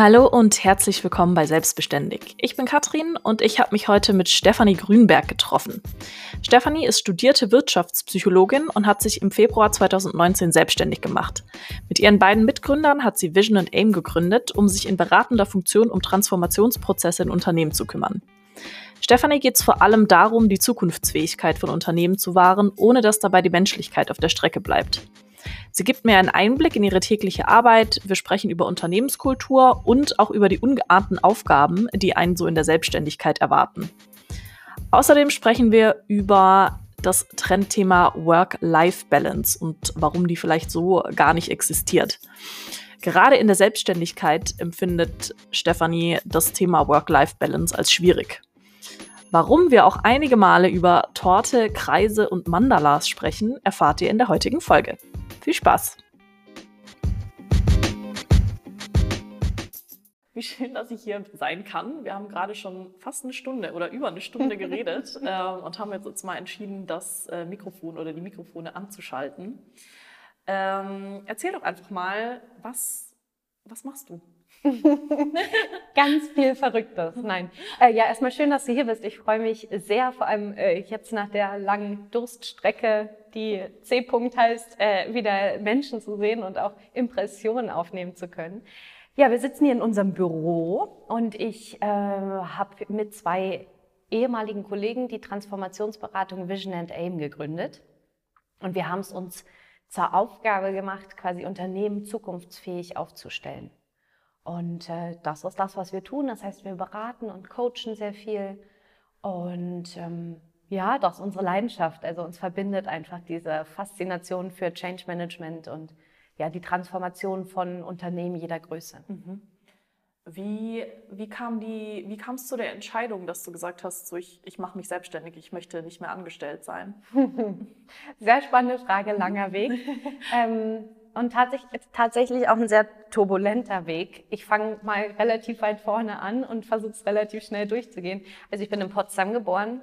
Hallo und herzlich willkommen bei Selbstbeständig. Ich bin Katrin und ich habe mich heute mit Stefanie Grünberg getroffen. Stefanie ist studierte Wirtschaftspsychologin und hat sich im Februar 2019 selbstständig gemacht. Mit ihren beiden Mitgründern hat sie Vision and Aim gegründet, um sich in beratender Funktion um Transformationsprozesse in Unternehmen zu kümmern. Stefanie geht es vor allem darum, die Zukunftsfähigkeit von Unternehmen zu wahren, ohne dass dabei die Menschlichkeit auf der Strecke bleibt. Sie gibt mir einen Einblick in ihre tägliche Arbeit. Wir sprechen über Unternehmenskultur und auch über die ungeahnten Aufgaben, die einen so in der Selbstständigkeit erwarten. Außerdem sprechen wir über das Trendthema Work-Life-Balance und warum die vielleicht so gar nicht existiert. Gerade in der Selbstständigkeit empfindet Stefanie das Thema Work-Life-Balance als schwierig. Warum wir auch einige Male über Torte, Kreise und Mandalas sprechen, erfahrt ihr in der heutigen Folge. Viel Spaß! Wie schön, dass ich hier sein kann. Wir haben gerade schon fast eine Stunde oder über eine Stunde geredet äh, und haben jetzt mal entschieden, das äh, Mikrofon oder die Mikrofone anzuschalten. Ähm, erzähl doch einfach mal, was, was machst du? Ganz viel Verrücktes. Nein. Äh, ja, erstmal schön, dass du hier bist. Ich freue mich sehr, vor allem äh, jetzt nach der langen Durststrecke, die C-Punkt heißt, äh, wieder Menschen zu sehen und auch Impressionen aufnehmen zu können. Ja, wir sitzen hier in unserem Büro und ich äh, habe mit zwei ehemaligen Kollegen die Transformationsberatung Vision and Aim gegründet. Und wir haben es uns zur Aufgabe gemacht, quasi Unternehmen zukunftsfähig aufzustellen. Und äh, das ist das, was wir tun. Das heißt, wir beraten und coachen sehr viel. Und ähm, ja, ist unsere Leidenschaft. Also uns verbindet einfach diese Faszination für Change Management und ja, die Transformation von Unternehmen jeder Größe. Mhm. Wie, wie, kam die, wie kam es zu der Entscheidung, dass du gesagt hast, so ich, ich mache mich selbstständig, ich möchte nicht mehr angestellt sein? Sehr spannende Frage, langer Weg. ähm, und tatsächlich, tatsächlich auch ein sehr turbulenter Weg. Ich fange mal relativ weit vorne an und versuche es relativ schnell durchzugehen. Also ich bin in Potsdam geboren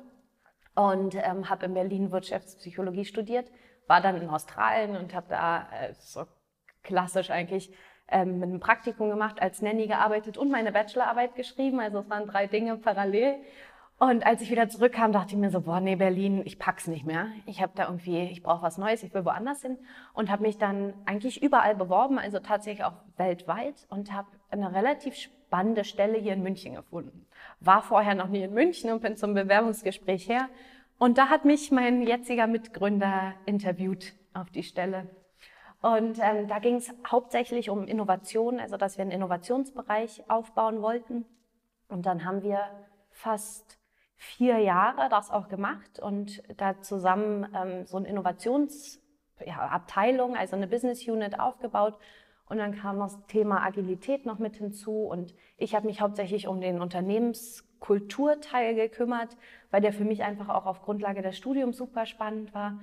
und ähm, habe in Berlin Wirtschaftspsychologie studiert, war dann in Australien und habe da äh, so klassisch eigentlich ähm, mit einem Praktikum gemacht, als Nanny gearbeitet und meine Bachelorarbeit geschrieben. Also es waren drei Dinge parallel. Und als ich wieder zurückkam, dachte ich mir so, boah, nee, Berlin, ich pack's nicht mehr. Ich habe da irgendwie, ich brauche was Neues, ich will woanders hin und habe mich dann eigentlich überall beworben, also tatsächlich auch weltweit und habe eine relativ spannende Stelle hier in München gefunden. War vorher noch nie in München und bin zum Bewerbungsgespräch her und da hat mich mein jetziger Mitgründer interviewt auf die Stelle. Und ähm, da ging es hauptsächlich um Innovation, also dass wir einen Innovationsbereich aufbauen wollten. Und dann haben wir fast vier Jahre das auch gemacht und da zusammen ähm, so eine Innovationsabteilung, ja, also eine Business Unit aufgebaut. Und dann kam das Thema Agilität noch mit hinzu und ich habe mich hauptsächlich um den Unternehmenskulturteil gekümmert, weil der für mich einfach auch auf Grundlage des Studiums super spannend war.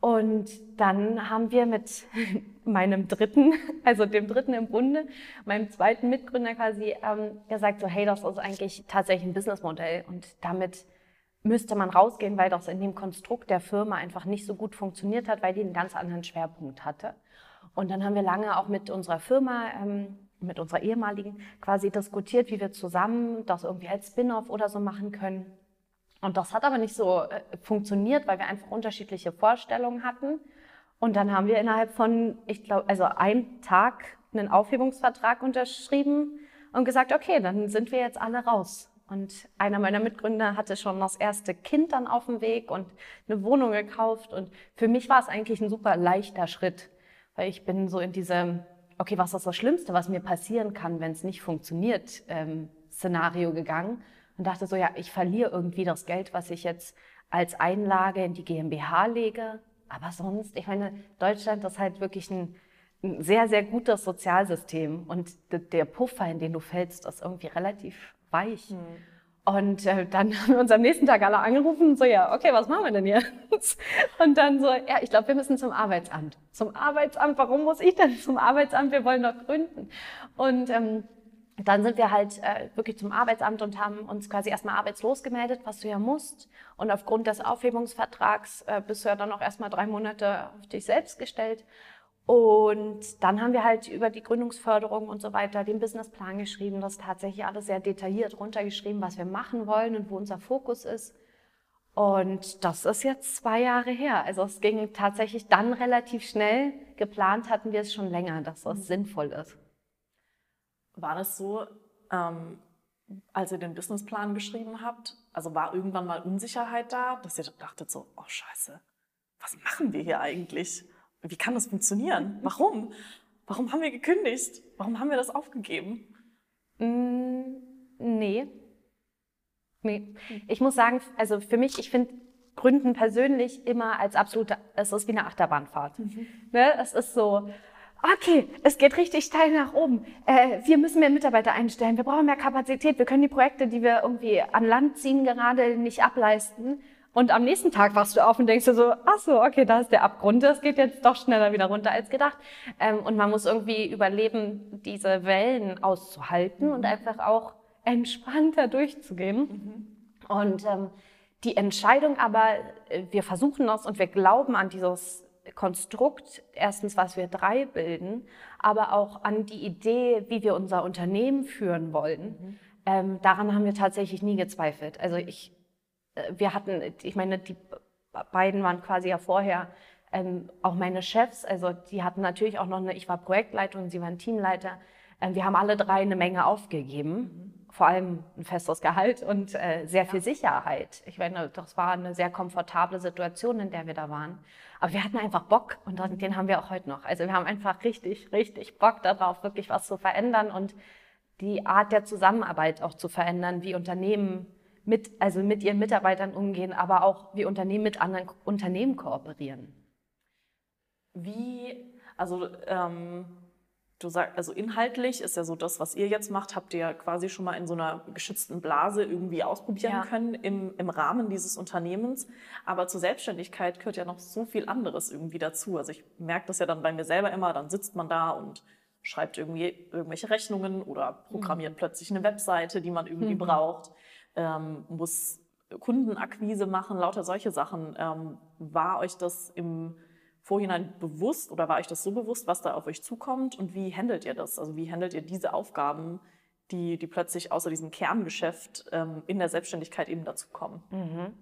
Und dann haben wir mit meinem dritten, also dem dritten im Bunde, meinem zweiten Mitgründer quasi ähm, gesagt, so hey, das ist eigentlich tatsächlich ein Businessmodell und damit müsste man rausgehen, weil das in dem Konstrukt der Firma einfach nicht so gut funktioniert hat, weil die einen ganz anderen Schwerpunkt hatte. Und dann haben wir lange auch mit unserer Firma, ähm, mit unserer ehemaligen, quasi diskutiert, wie wir zusammen das irgendwie als Spin-off oder so machen können. Und das hat aber nicht so äh, funktioniert, weil wir einfach unterschiedliche Vorstellungen hatten. Und dann haben wir innerhalb von, ich glaube, also einem Tag einen Aufhebungsvertrag unterschrieben und gesagt, okay, dann sind wir jetzt alle raus. Und einer meiner Mitgründer hatte schon das erste Kind dann auf dem Weg und eine Wohnung gekauft. Und für mich war es eigentlich ein super leichter Schritt, weil ich bin so in diesem, okay, was ist das Schlimmste, was mir passieren kann, wenn es nicht funktioniert, ähm, Szenario gegangen und dachte so, ja, ich verliere irgendwie das Geld, was ich jetzt als Einlage in die GmbH lege. Aber sonst, ich meine, Deutschland ist halt wirklich ein, ein sehr, sehr gutes Sozialsystem. Und der Puffer, in den du fällst, ist irgendwie relativ weich. Mhm. Und äh, dann haben wir uns am nächsten Tag alle angerufen so, ja, okay, was machen wir denn jetzt? Und dann so, ja, ich glaube, wir müssen zum Arbeitsamt. Zum Arbeitsamt, warum muss ich denn zum Arbeitsamt? Wir wollen doch gründen. Und ähm, dann sind wir halt äh, wirklich zum Arbeitsamt und haben uns quasi erstmal arbeitslos gemeldet, was du ja musst. Und aufgrund des Aufhebungsvertrags äh, bist du ja dann auch erstmal drei Monate auf dich selbst gestellt. Und dann haben wir halt über die Gründungsförderung und so weiter den Businessplan geschrieben, das tatsächlich alles sehr detailliert runtergeschrieben, was wir machen wollen und wo unser Fokus ist. Und das ist jetzt zwei Jahre her. Also es ging tatsächlich dann relativ schnell. Geplant hatten wir es schon länger, dass das mhm. sinnvoll ist. War das so, ähm, als ihr den Businessplan geschrieben habt? Also war irgendwann mal Unsicherheit da, dass ihr dachtet so, oh Scheiße, was machen wir hier eigentlich? Wie kann das funktionieren? Warum? Warum haben wir gekündigt? Warum haben wir das aufgegeben? Mm, nee. Nee. Ich muss sagen, also für mich, ich finde Gründen persönlich immer als absolute, es ist wie eine Achterbahnfahrt. Mhm. Ne? Es ist so, okay, es geht richtig steil nach oben. Äh, wir müssen mehr Mitarbeiter einstellen. Wir brauchen mehr Kapazität. Wir können die Projekte, die wir irgendwie an Land ziehen, gerade nicht ableisten. Und am nächsten Tag wachst du auf und denkst dir so, ach so, okay, da ist der Abgrund, das geht jetzt doch schneller wieder runter als gedacht. Ähm, und man muss irgendwie überleben, diese Wellen auszuhalten und einfach auch entspannter durchzugehen. Mhm. Und ähm, die Entscheidung aber, äh, wir versuchen das und wir glauben an dieses Konstrukt, erstens, was wir drei bilden, aber auch an die Idee, wie wir unser Unternehmen führen wollen. Mhm. Ähm, daran haben wir tatsächlich nie gezweifelt. Also ich wir hatten, ich meine, die beiden waren quasi ja vorher ähm, auch meine Chefs, also die hatten natürlich auch noch eine, ich war Projektleitung, sie waren Teamleiter. Ähm, wir haben alle drei eine Menge aufgegeben, vor allem ein festes Gehalt und äh, sehr viel Sicherheit. Ich meine, das war eine sehr komfortable Situation, in der wir da waren. Aber wir hatten einfach Bock und den haben wir auch heute noch. Also wir haben einfach richtig, richtig Bock darauf, wirklich was zu verändern und die Art der Zusammenarbeit auch zu verändern, wie Unternehmen mit, also mit ihren Mitarbeitern umgehen, aber auch wie Unternehmen mit anderen Unternehmen kooperieren. Wie, also ähm, du sagst, also inhaltlich ist ja so das, was ihr jetzt macht, habt ihr quasi schon mal in so einer geschützten Blase irgendwie ausprobieren ja. können im, im Rahmen dieses Unternehmens. Aber zur Selbstständigkeit gehört ja noch so viel anderes irgendwie dazu. Also ich merke das ja dann bei mir selber immer, dann sitzt man da und schreibt irgendwie irgendwelche Rechnungen oder programmiert mhm. plötzlich eine Webseite, die man irgendwie mhm. braucht ähm, muss Kundenakquise machen, lauter solche Sachen. Ähm, war euch das im Vorhinein bewusst oder war euch das so bewusst, was da auf euch zukommt und wie handelt ihr das? Also wie handelt ihr diese Aufgaben, die, die plötzlich außer diesem Kerngeschäft ähm, in der Selbstständigkeit eben dazu kommen? Mhm.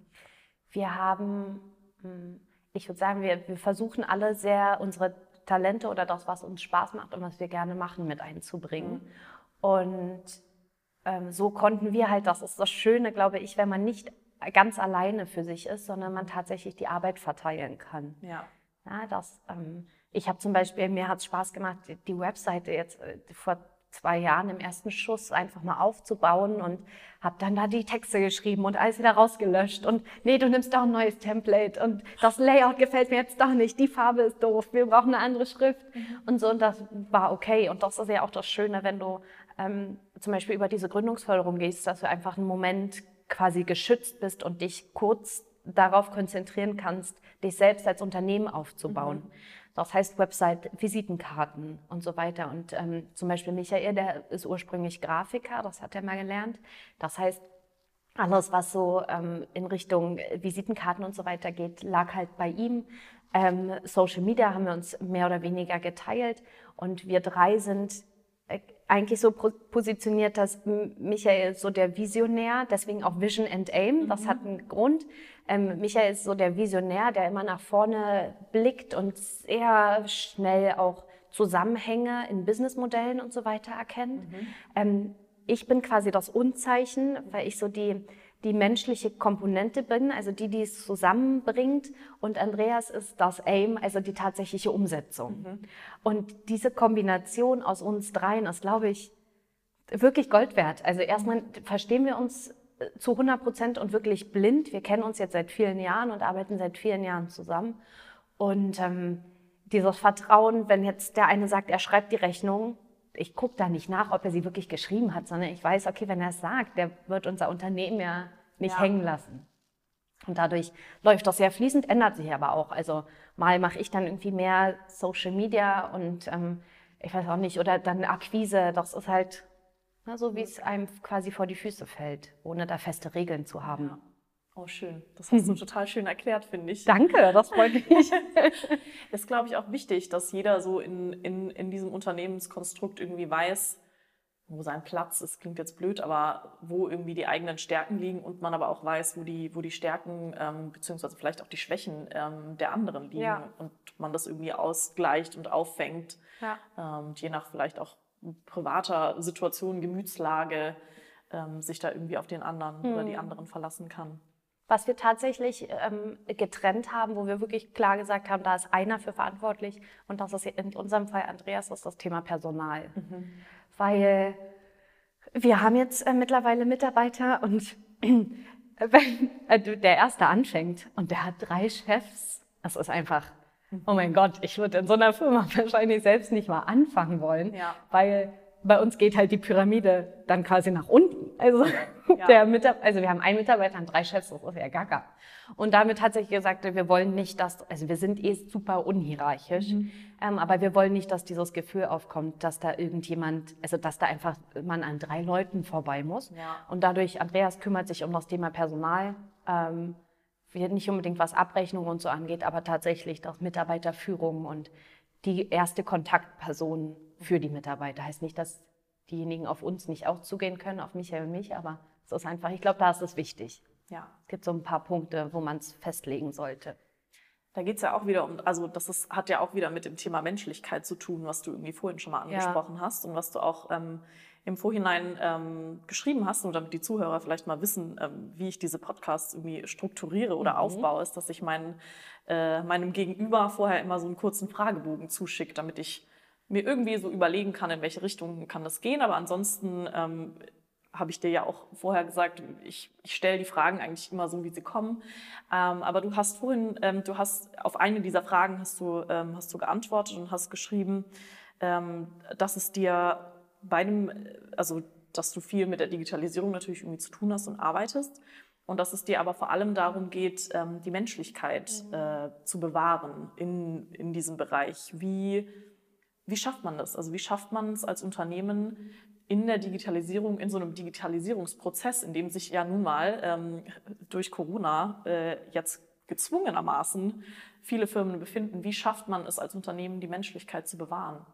Wir haben, hm, ich würde sagen, wir, wir versuchen alle sehr unsere Talente oder das, was uns Spaß macht und was wir gerne machen, mit einzubringen. Mhm. Und ähm, so konnten wir halt, das ist das Schöne, glaube ich, wenn man nicht ganz alleine für sich ist, sondern man tatsächlich die Arbeit verteilen kann. Ja. ja das, ähm, ich habe zum Beispiel, mir hat es Spaß gemacht, die, die Webseite jetzt äh, vor zwei Jahren im ersten Schuss einfach mal aufzubauen und habe dann da die Texte geschrieben und alles wieder rausgelöscht und nee, du nimmst doch ein neues Template und das Layout gefällt mir jetzt doch nicht, die Farbe ist doof, wir brauchen eine andere Schrift mhm. und so und das war okay und das ist ja auch das Schöne, wenn du ähm, zum Beispiel über diese Gründungsförderung gehst, dass du einfach einen Moment quasi geschützt bist und dich kurz darauf konzentrieren kannst, dich selbst als Unternehmen aufzubauen. Mhm. Das heißt Website, Visitenkarten und so weiter. Und ähm, zum Beispiel Michael, der ist ursprünglich Grafiker, das hat er mal gelernt. Das heißt, alles, was so ähm, in Richtung Visitenkarten und so weiter geht, lag halt bei ihm. Ähm, Social Media haben wir uns mehr oder weniger geteilt und wir drei sind eigentlich so positioniert, dass Michael so der Visionär, deswegen auch Vision and Aim, das mhm. hat einen Grund. Ähm, Michael ist so der Visionär, der immer nach vorne blickt und sehr schnell auch Zusammenhänge in Businessmodellen und so weiter erkennt. Mhm. Ähm, ich bin quasi das Unzeichen, weil ich so die die menschliche Komponente bin, also die, die es zusammenbringt. Und Andreas ist das Aim, also die tatsächliche Umsetzung. Mhm. Und diese Kombination aus uns dreien ist, glaube ich, wirklich Gold wert. Also erstmal verstehen wir uns äh, zu 100 Prozent und wirklich blind. Wir kennen uns jetzt seit vielen Jahren und arbeiten seit vielen Jahren zusammen. Und ähm, dieses Vertrauen, wenn jetzt der eine sagt, er schreibt die Rechnung, ich gucke da nicht nach, ob er sie wirklich geschrieben hat, sondern ich weiß, okay, wenn er es sagt, der wird unser Unternehmen ja nicht ja. hängen lassen. Und dadurch läuft das sehr fließend, ändert sich aber auch. Also mal mache ich dann irgendwie mehr Social Media und ähm, ich weiß auch nicht, oder dann Akquise, das ist halt na, so, wie es einem quasi vor die Füße fällt, ohne da feste Regeln zu haben. Oh, schön. Das hast du total schön erklärt, finde ich. Danke, das freut mich. ist, glaube ich, auch wichtig, dass jeder so in, in, in diesem Unternehmenskonstrukt irgendwie weiß, wo sein Platz ist, klingt jetzt blöd, aber wo irgendwie die eigenen Stärken liegen und man aber auch weiß, wo die, wo die Stärken ähm, beziehungsweise vielleicht auch die Schwächen ähm, der anderen liegen ja. und man das irgendwie ausgleicht und auffängt, ja. ähm, je nach vielleicht auch privater Situation, Gemütslage, ähm, sich da irgendwie auf den anderen hm. oder die anderen verlassen kann. Was wir tatsächlich ähm, getrennt haben, wo wir wirklich klar gesagt haben, da ist einer für verantwortlich und das ist in unserem Fall Andreas, ist das Thema Personal. Mhm. Weil wir haben jetzt äh, mittlerweile Mitarbeiter und wenn äh, der Erste anfängt und der hat drei Chefs, das ist einfach, oh mein Gott, ich würde in so einer Firma wahrscheinlich selbst nicht mal anfangen wollen, ja. weil bei uns geht halt die Pyramide dann quasi nach unten. Also, ja. der Mitarbeiter, also wir haben einen Mitarbeiter und drei Chefs, das ist ja gaga. Und damit tatsächlich gesagt, wir wollen nicht, dass, also wir sind eh super unhierarchisch, mhm. ähm, aber wir wollen nicht, dass dieses Gefühl aufkommt, dass da irgendjemand, also dass da einfach man an drei Leuten vorbei muss. Ja. Und dadurch, Andreas kümmert sich um das Thema Personal, ähm, nicht unbedingt was Abrechnung und so angeht, aber tatsächlich das Mitarbeiterführung und die erste Kontaktperson für die Mitarbeiter. Heißt nicht, dass diejenigen auf uns nicht auch zugehen können, auf Michael und mich, aber es ist einfach, ich glaube, da ist es wichtig. Ja. Es gibt so ein paar Punkte, wo man es festlegen sollte. Da geht es ja auch wieder um, also das ist, hat ja auch wieder mit dem Thema Menschlichkeit zu tun, was du irgendwie vorhin schon mal angesprochen ja. hast und was du auch ähm, im Vorhinein ähm, geschrieben hast, und damit die Zuhörer vielleicht mal wissen, ähm, wie ich diese Podcasts irgendwie strukturiere oder mhm. aufbaue, ist, dass ich mein, äh, meinem Gegenüber vorher immer so einen kurzen Fragebogen zuschicke, damit ich mir irgendwie so überlegen kann, in welche Richtung kann das gehen. Aber ansonsten ähm, habe ich dir ja auch vorher gesagt, ich, ich stelle die Fragen eigentlich immer so, wie sie kommen. Ähm, aber du hast vorhin, ähm, du hast auf eine dieser Fragen hast du, ähm, hast du geantwortet und hast geschrieben, ähm, dass es dir bei dem, also dass du viel mit der Digitalisierung natürlich irgendwie zu tun hast und arbeitest. Und dass es dir aber vor allem darum geht, ähm, die Menschlichkeit mhm. äh, zu bewahren in, in diesem Bereich. Wie wie schafft man das? Also wie schafft man es als Unternehmen in der Digitalisierung, in so einem Digitalisierungsprozess, in dem sich ja nun mal ähm, durch Corona äh, jetzt gezwungenermaßen viele Firmen befinden, wie schafft man es als Unternehmen, die Menschlichkeit zu bewahren?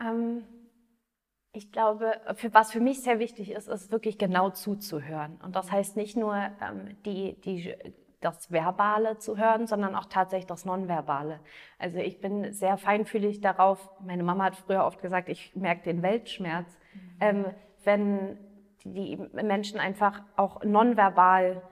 Ähm, ich glaube, für, was für mich sehr wichtig ist, ist wirklich genau zuzuhören. Und das heißt nicht nur ähm, die, die das Verbale zu hören, sondern auch tatsächlich das Nonverbale. Also ich bin sehr feinfühlig darauf. Meine Mama hat früher oft gesagt, ich merke den Weltschmerz, mhm. ähm, wenn die Menschen einfach auch nonverbal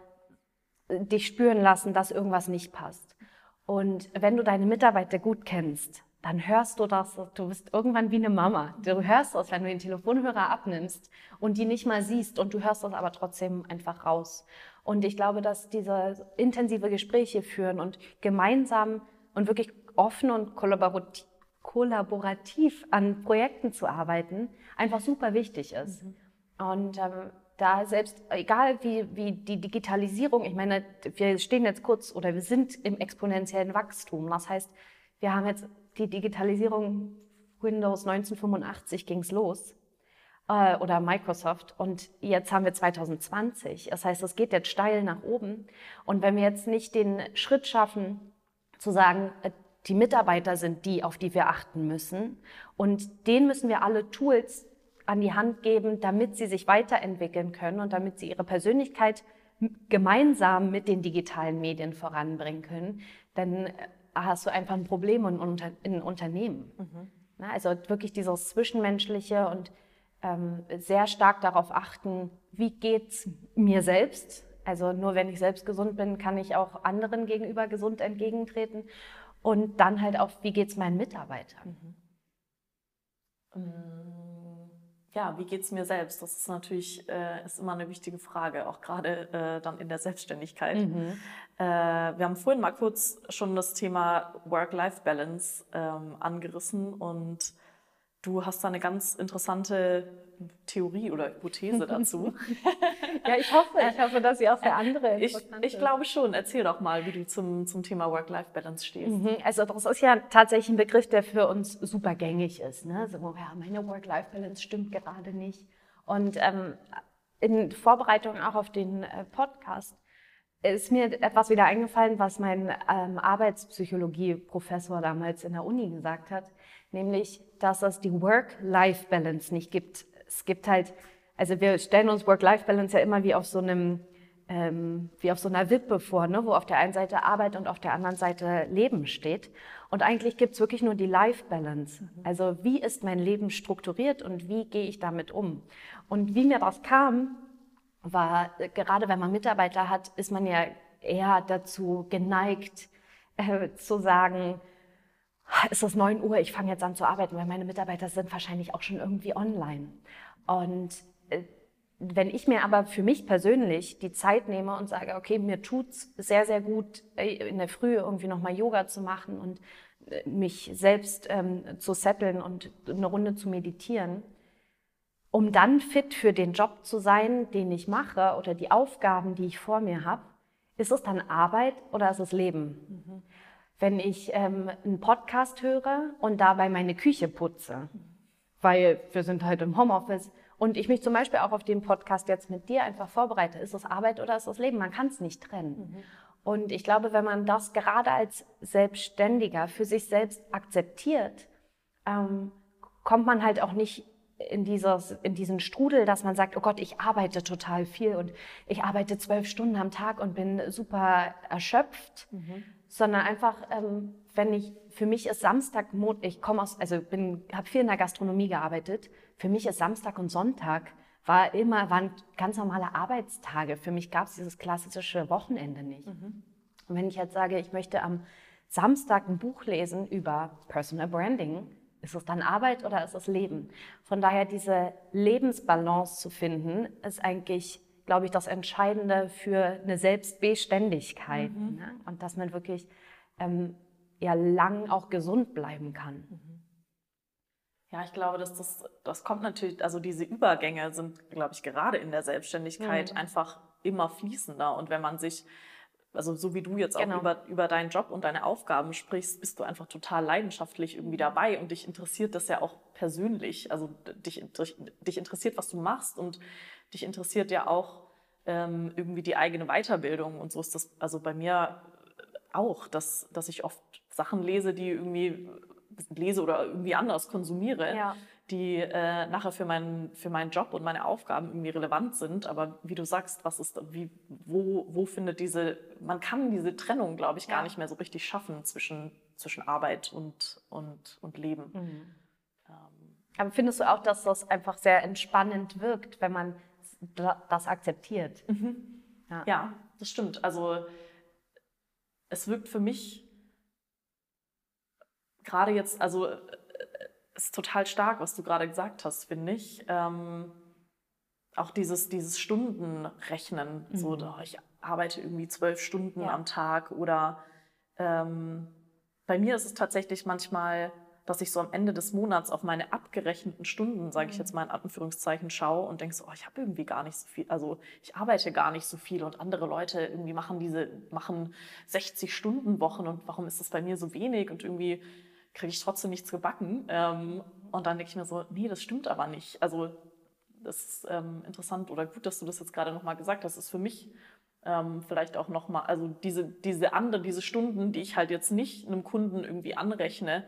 äh, dich spüren lassen, dass irgendwas nicht passt. Und wenn du deine Mitarbeiter gut kennst, dann hörst du das, du bist irgendwann wie eine Mama. Du hörst das, wenn du den Telefonhörer abnimmst und die nicht mal siehst und du hörst das aber trotzdem einfach raus. Und ich glaube, dass diese intensive Gespräche führen und gemeinsam und wirklich offen und kollaborativ, kollaborativ an Projekten zu arbeiten, einfach super wichtig ist. Mhm. Und ähm, da selbst, egal wie, wie die Digitalisierung, ich meine, wir stehen jetzt kurz oder wir sind im exponentiellen Wachstum. Das heißt, wir haben jetzt die Digitalisierung, Windows 1985 ging's los äh, oder Microsoft. Und jetzt haben wir 2020. Das heißt, es geht jetzt steil nach oben. Und wenn wir jetzt nicht den Schritt schaffen, zu sagen, äh, die Mitarbeiter sind die, auf die wir achten müssen. Und denen müssen wir alle Tools an die Hand geben, damit sie sich weiterentwickeln können und damit sie ihre Persönlichkeit gemeinsam mit den digitalen Medien voranbringen können. Dann äh, hast du einfach ein Problem in, in Unternehmen. Mhm. Also wirklich dieses Zwischenmenschliche und ähm, sehr stark darauf achten, wie geht's mir selbst. Also nur wenn ich selbst gesund bin, kann ich auch anderen gegenüber gesund entgegentreten. Und dann halt auch, wie geht's meinen Mitarbeitern. Mhm. Ja, wie geht's mir selbst? Das ist natürlich äh, ist immer eine wichtige Frage, auch gerade äh, dann in der Selbstständigkeit. Mhm. Äh, wir haben vorhin mal kurz schon das Thema Work-Life-Balance ähm, angerissen und Du hast da eine ganz interessante Theorie oder Hypothese dazu. ja, ich hoffe, ich hoffe, dass sie auch für andere ich, ich glaube schon. Erzähl doch mal, wie du zum, zum Thema Work-Life-Balance stehst. Mhm. Also das ist ja tatsächlich ein Begriff, der für uns super gängig ist. Ne? So, ja, meine Work-Life-Balance stimmt gerade nicht. Und ähm, in Vorbereitung auch auf den äh, Podcast ist mir etwas wieder eingefallen, was mein ähm, Arbeitspsychologie-Professor damals in der Uni gesagt hat, nämlich, dass es die Work-Life-Balance nicht gibt. Es gibt halt, also wir stellen uns Work-Life-Balance ja immer wie auf so einem ähm, wie auf so einer Wippe vor, ne, wo auf der einen Seite Arbeit und auf der anderen Seite Leben steht. Und eigentlich gibt's wirklich nur die Life Balance. Mhm. Also wie ist mein Leben strukturiert und wie gehe ich damit um? Und wie mir das kam, war, gerade wenn man Mitarbeiter hat, ist man ja eher dazu geneigt äh, zu sagen, es ist 9 Uhr, ich fange jetzt an zu arbeiten, weil meine Mitarbeiter sind wahrscheinlich auch schon irgendwie online. Und äh, wenn ich mir aber für mich persönlich die Zeit nehme und sage, okay, mir tut's sehr, sehr gut, äh, in der Früh irgendwie nochmal Yoga zu machen und äh, mich selbst ähm, zu setteln und eine Runde zu meditieren, um dann fit für den Job zu sein, den ich mache oder die Aufgaben, die ich vor mir habe, ist es dann Arbeit oder ist es Leben? Mhm. Wenn ich ähm, einen Podcast höre und dabei meine Küche putze, weil wir sind halt im Homeoffice, und ich mich zum Beispiel auch auf den Podcast jetzt mit dir einfach vorbereite. Ist es Arbeit oder ist es Leben? Man kann es nicht trennen. Mhm. Und ich glaube, wenn man das gerade als Selbstständiger für sich selbst akzeptiert, ähm, kommt man halt auch nicht in, dieses, in diesen Strudel, dass man sagt, oh Gott, ich arbeite total viel und ich arbeite zwölf Stunden am Tag und bin super erschöpft, mhm. Sondern einfach, ähm, wenn ich, für mich ist Samstag, ich komme aus, also bin, habe viel in der Gastronomie gearbeitet, für mich ist Samstag und Sonntag war immer, waren ganz normale Arbeitstage. Für mich gab es dieses klassische Wochenende nicht. Mhm. Und wenn ich jetzt sage, ich möchte am Samstag ein Buch lesen über Personal Branding, ist es dann Arbeit oder ist es Leben? Von daher diese Lebensbalance zu finden, ist eigentlich, glaube ich, das Entscheidende für eine Selbstbeständigkeit. Mhm. Ne? Und dass man wirklich ähm, ja lang auch gesund bleiben kann. Mhm. Ja, ich glaube, dass das, das kommt natürlich, also diese Übergänge sind, glaube ich, gerade in der Selbstständigkeit mhm. einfach immer fließender. Und wenn man sich, also so wie du jetzt auch genau. über, über deinen Job und deine Aufgaben sprichst, bist du einfach total leidenschaftlich irgendwie dabei und dich interessiert das ja auch persönlich. Also dich, dich interessiert, was du machst und dich interessiert ja auch ähm, irgendwie die eigene Weiterbildung. Und so ist das also bei mir auch, dass, dass ich oft Sachen lese, die irgendwie lese oder irgendwie anders konsumiere, ja. die äh, nachher für meinen, für meinen Job und meine Aufgaben irgendwie relevant sind. Aber wie du sagst, was ist, wie, wo, wo findet diese, man kann diese Trennung, glaube ich, gar ja. nicht mehr so richtig schaffen zwischen, zwischen Arbeit und, und, und Leben. Mhm. Ähm. Aber findest du auch, dass das einfach sehr entspannend wirkt, wenn man das akzeptiert? Mhm. Ja. ja, das stimmt. Also es wirkt für mich gerade jetzt, also äh, ist total stark, was du gerade gesagt hast, finde ich. Ähm, auch dieses, dieses Stundenrechnen, mhm. so, ich arbeite irgendwie zwölf Stunden ja. am Tag oder ähm, bei mir ist es tatsächlich manchmal, dass ich so am Ende des Monats auf meine abgerechneten Stunden, sage ich jetzt mhm. mal in Anführungszeichen, schaue und denke so, oh, ich habe irgendwie gar nicht so viel, also ich arbeite gar nicht so viel und andere Leute irgendwie machen diese, machen 60 Stunden Wochen und warum ist das bei mir so wenig und irgendwie kriege ich trotzdem nichts gebacken. Ähm, und dann denke ich mir so, nee, das stimmt aber nicht. Also das ist ähm, interessant oder gut, dass du das jetzt gerade nochmal gesagt hast. Das ist für mich ähm, vielleicht auch nochmal, also diese, diese andere, diese Stunden, die ich halt jetzt nicht einem Kunden irgendwie anrechne,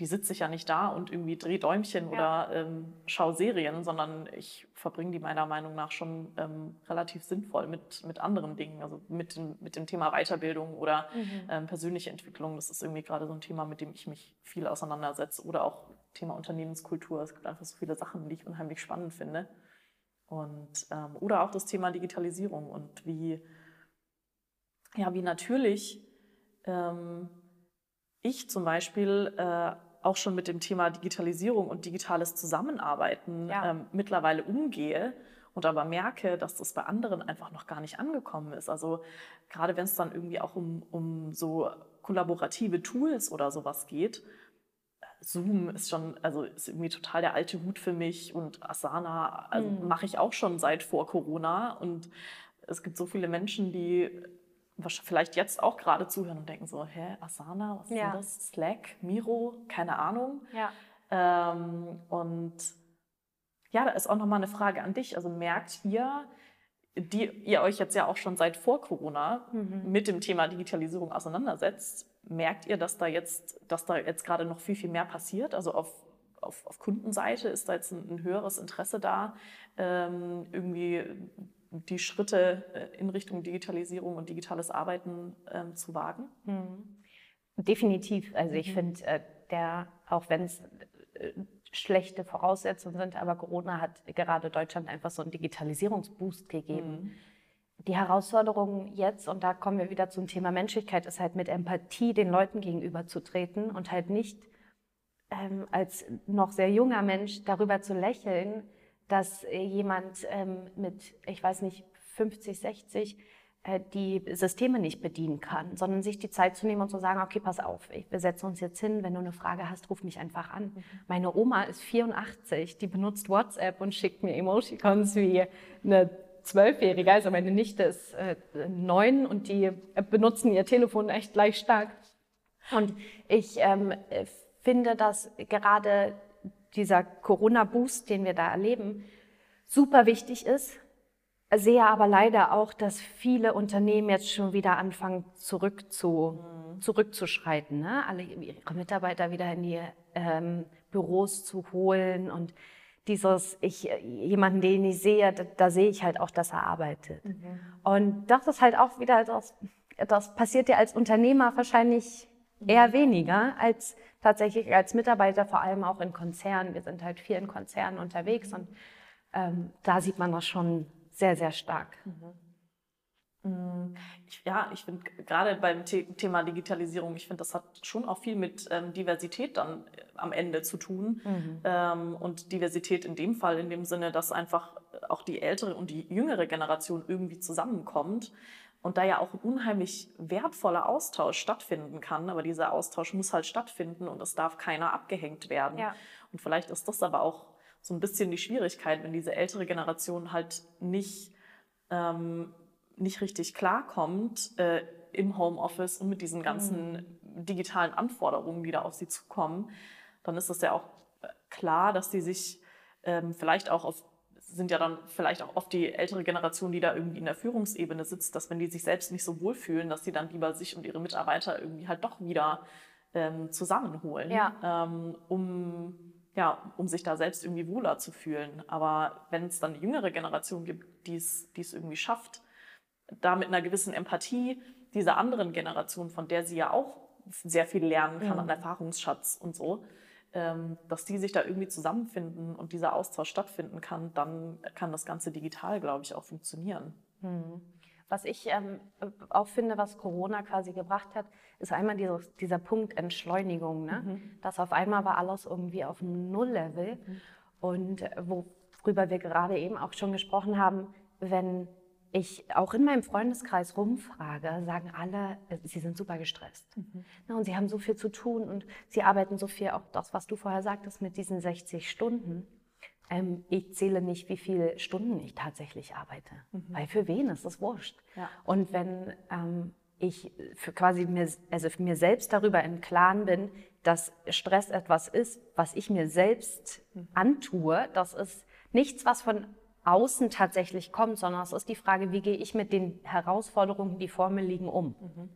die sitze ich ja nicht da und irgendwie drehe Däumchen ja. oder ähm, schaue Serien, sondern ich verbringe die meiner Meinung nach schon ähm, relativ sinnvoll mit, mit anderen Dingen, also mit, dem, mit dem Thema Weiterbildung oder mhm. ähm, persönliche Entwicklung. Das ist irgendwie gerade so ein Thema, mit dem ich mich viel auseinandersetze. Oder auch Thema Unternehmenskultur. Es gibt einfach so viele Sachen, die ich unheimlich spannend finde. Und, ähm, oder auch das Thema Digitalisierung und wie, ja, wie natürlich ähm, ich zum Beispiel äh, auch schon mit dem Thema Digitalisierung und digitales Zusammenarbeiten ja. ähm, mittlerweile umgehe und aber merke, dass das bei anderen einfach noch gar nicht angekommen ist. Also gerade wenn es dann irgendwie auch um, um so kollaborative Tools oder sowas geht, Zoom ist schon, also ist irgendwie total der alte Hut für mich und Asana also mhm. mache ich auch schon seit vor Corona und es gibt so viele Menschen, die vielleicht jetzt auch gerade zuhören und denken so, hä, Asana, was ja. ist das? Slack, Miro, keine Ahnung. Ja. Ähm, und Ja, da ist auch nochmal eine Frage an dich. Also merkt ihr, die ihr euch jetzt ja auch schon seit vor Corona mhm. mit dem Thema Digitalisierung auseinandersetzt, merkt ihr, dass da jetzt, dass da jetzt gerade noch viel, viel mehr passiert? Also auf, auf, auf Kundenseite ist da jetzt ein, ein höheres Interesse da, ähm, irgendwie die Schritte äh, in Richtung Digitalisierung und digitales Arbeiten ähm, zu wagen? Mhm. Definitiv. Also ich mhm. finde, äh, der, auch wenn es äh, schlechte Voraussetzungen sind, aber Corona hat gerade Deutschland einfach so einen Digitalisierungsboost gegeben. Mhm. Die Herausforderung jetzt, und da kommen wir wieder zum Thema Menschlichkeit, ist halt mit Empathie den Leuten gegenüberzutreten und halt nicht ähm, als noch sehr junger Mensch darüber zu lächeln, dass jemand ähm, mit, ich weiß nicht, 50, 60 äh, die Systeme nicht bedienen kann, sondern sich die Zeit zu nehmen und zu sagen, okay, pass auf, wir setzen uns jetzt hin, wenn du eine Frage hast, ruf mich einfach an. Mhm. Meine Oma ist 84, die benutzt WhatsApp und schickt mir Emoticons wie eine Zwölfjährige, also meine Nichte ist äh, neun und die benutzen ihr Telefon echt gleich stark. Und ich ähm, finde, dass gerade dieser Corona-Boost, den wir da erleben, super wichtig ist, sehe aber leider auch, dass viele Unternehmen jetzt schon wieder anfangen, zurück zu, mhm. zurückzuschreiten. Ne? Alle ihre Mitarbeiter wieder in die ähm, Büros zu holen und dieses, ich, jemanden, den ich sehe, da, da sehe ich halt auch, dass er arbeitet. Mhm. Und das ist halt auch wieder, das, das passiert ja als Unternehmer wahrscheinlich eher mhm. weniger als tatsächlich als Mitarbeiter, vor allem auch in Konzernen. Wir sind halt viel in Konzernen unterwegs und ähm, da sieht man das schon sehr, sehr stark. Mhm. Ich, ja, ich finde gerade beim The Thema Digitalisierung, ich finde, das hat schon auch viel mit ähm, Diversität dann äh, am Ende zu tun. Mhm. Ähm, und Diversität in dem Fall, in dem Sinne, dass einfach auch die ältere und die jüngere Generation irgendwie zusammenkommt. Und da ja auch ein unheimlich wertvoller Austausch stattfinden kann, aber dieser Austausch muss halt stattfinden und es darf keiner abgehängt werden. Ja. Und vielleicht ist das aber auch so ein bisschen die Schwierigkeit, wenn diese ältere Generation halt nicht, ähm, nicht richtig klarkommt äh, im Homeoffice und mit diesen ganzen mhm. digitalen Anforderungen, die da auf sie zukommen, dann ist es ja auch äh, klar, dass die sich ähm, vielleicht auch auf sind ja dann vielleicht auch oft die ältere Generation, die da irgendwie in der Führungsebene sitzt, dass wenn die sich selbst nicht so wohlfühlen, dass sie dann lieber sich und ihre Mitarbeiter irgendwie halt doch wieder ähm, zusammenholen, ja. ähm, um ja, um sich da selbst irgendwie wohler zu fühlen. Aber wenn es dann eine jüngere Generation gibt, die es irgendwie schafft, da mit einer gewissen Empathie dieser anderen Generation, von der sie ja auch sehr viel lernen kann mhm. an Erfahrungsschatz und so, dass die sich da irgendwie zusammenfinden und dieser Austausch stattfinden kann, dann kann das Ganze digital, glaube ich, auch funktionieren. Mhm. Was ich ähm, auch finde, was Corona quasi gebracht hat, ist einmal dieses, dieser Punkt Entschleunigung. Ne? Mhm. Das auf einmal war alles irgendwie auf einem Nulllevel. Mhm. Und äh, worüber wir gerade eben auch schon gesprochen haben, wenn ich auch in meinem Freundeskreis rumfrage, sagen alle, äh, sie sind super gestresst. Mhm. Na, und sie haben so viel zu tun und sie arbeiten so viel, auch das, was du vorher sagtest, mit diesen 60 Stunden ähm, ich zähle nicht, wie viele Stunden ich tatsächlich arbeite. Mhm. Weil für wen ist das wurscht? Ja. Und wenn ähm, ich für quasi mir, also mir selbst darüber im Klaren bin, dass Stress etwas ist, was ich mir selbst mhm. antue, das ist nichts, was von außen tatsächlich kommt, sondern es ist die Frage, wie gehe ich mit den Herausforderungen, die vor mir liegen, um. Mhm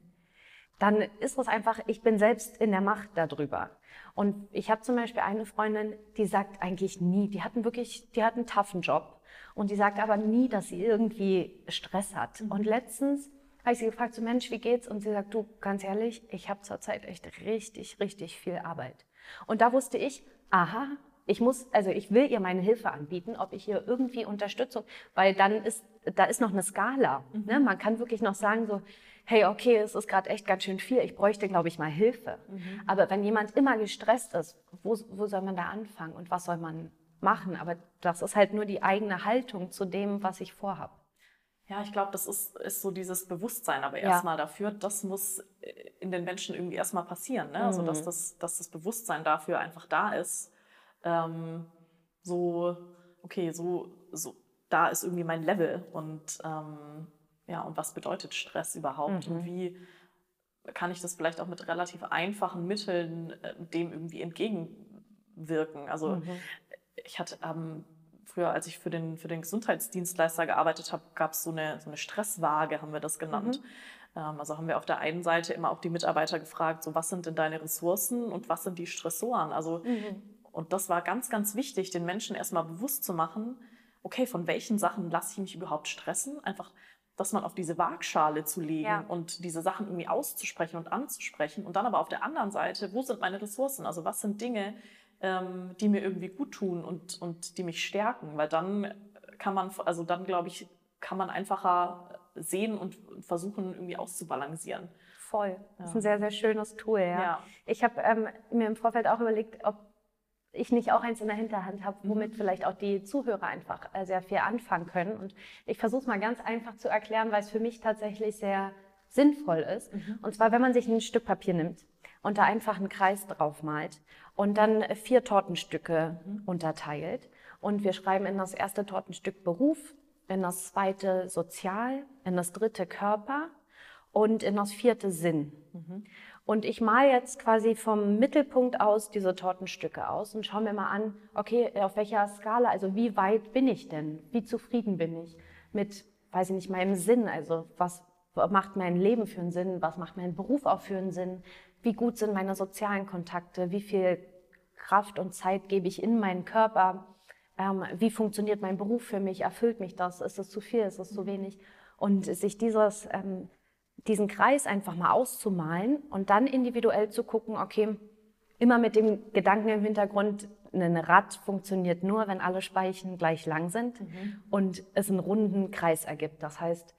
dann ist es einfach, ich bin selbst in der Macht darüber. Und ich habe zum Beispiel eine Freundin, die sagt eigentlich nie, die hatten wirklich, die hat einen toughen Job. Und die sagt aber nie, dass sie irgendwie Stress hat. Mhm. Und letztens habe ich sie gefragt, so Mensch, wie geht's? Und sie sagt, du, ganz ehrlich, ich habe zurzeit echt richtig, richtig viel Arbeit. Und da wusste ich, aha, ich muss, also ich will ihr meine Hilfe anbieten, ob ich ihr irgendwie Unterstützung, weil dann ist, da ist noch eine Skala. Mhm. Ne? Man kann wirklich noch sagen so, hey, okay, es ist gerade echt ganz schön viel, ich bräuchte, glaube ich, mal Hilfe. Mhm. Aber wenn jemand immer gestresst ist, wo, wo soll man da anfangen und was soll man machen? Aber das ist halt nur die eigene Haltung zu dem, was ich vorhabe. Ja, ich glaube, das ist, ist so dieses Bewusstsein aber erstmal ja. dafür, das muss in den Menschen irgendwie erstmal passieren. Ne? Mhm. Also, dass mhm. das, dass das Bewusstsein dafür einfach da ist. Ähm, so, okay, so, so, da ist irgendwie mein Level und ähm, ja, und was bedeutet Stress überhaupt mhm. und wie kann ich das vielleicht auch mit relativ einfachen Mitteln äh, dem irgendwie entgegenwirken. Also mhm. ich hatte am früher, als ich für den, für den Gesundheitsdienstleister gearbeitet habe, gab es so eine, so eine Stresswaage, haben wir das genannt. Mhm. Ähm, also haben wir auf der einen Seite immer auch die Mitarbeiter gefragt, so was sind denn deine Ressourcen und was sind die Stressoren? Also, mhm. Und das war ganz, ganz wichtig, den Menschen erstmal bewusst zu machen, okay, von welchen Sachen lasse ich mich überhaupt stressen? Einfach, dass man auf diese Waagschale zu legen ja. und diese Sachen irgendwie auszusprechen und anzusprechen. Und dann aber auf der anderen Seite, wo sind meine Ressourcen? Also was sind Dinge, ähm, die mir irgendwie gut tun und, und die mich stärken? Weil dann kann man, also dann glaube ich, kann man einfacher sehen und versuchen, irgendwie auszubalancieren. Voll. Das ist ein sehr, sehr schönes Tool. Ja. ja. Ich habe ähm, mir im Vorfeld auch überlegt, ob ich nicht auch eins in der Hinterhand habe, womit mhm. vielleicht auch die Zuhörer einfach äh, sehr viel anfangen können. Und ich versuche es mal ganz einfach zu erklären, weil es für mich tatsächlich sehr sinnvoll ist. Mhm. Und zwar, wenn man sich ein Stück Papier nimmt und da einfach einen Kreis drauf malt und dann vier Tortenstücke mhm. unterteilt. Und wir schreiben in das erste Tortenstück Beruf, in das zweite Sozial, in das dritte Körper und in das vierte Sinn. Mhm. Und ich male jetzt quasi vom Mittelpunkt aus diese Tortenstücke aus und schaue mir mal an, okay, auf welcher Skala, also wie weit bin ich denn? Wie zufrieden bin ich mit, weiß ich nicht, meinem Sinn? Also was macht mein Leben für einen Sinn? Was macht mein Beruf auch für einen Sinn? Wie gut sind meine sozialen Kontakte? Wie viel Kraft und Zeit gebe ich in meinen Körper? Ähm, wie funktioniert mein Beruf für mich? Erfüllt mich das? Ist es zu viel? Ist es zu wenig? Und sich dieses ähm, diesen Kreis einfach mal auszumalen und dann individuell zu gucken, okay, immer mit dem Gedanken im Hintergrund, ein Rad funktioniert nur, wenn alle Speichen gleich lang sind mhm. und es einen runden Kreis ergibt. Das heißt,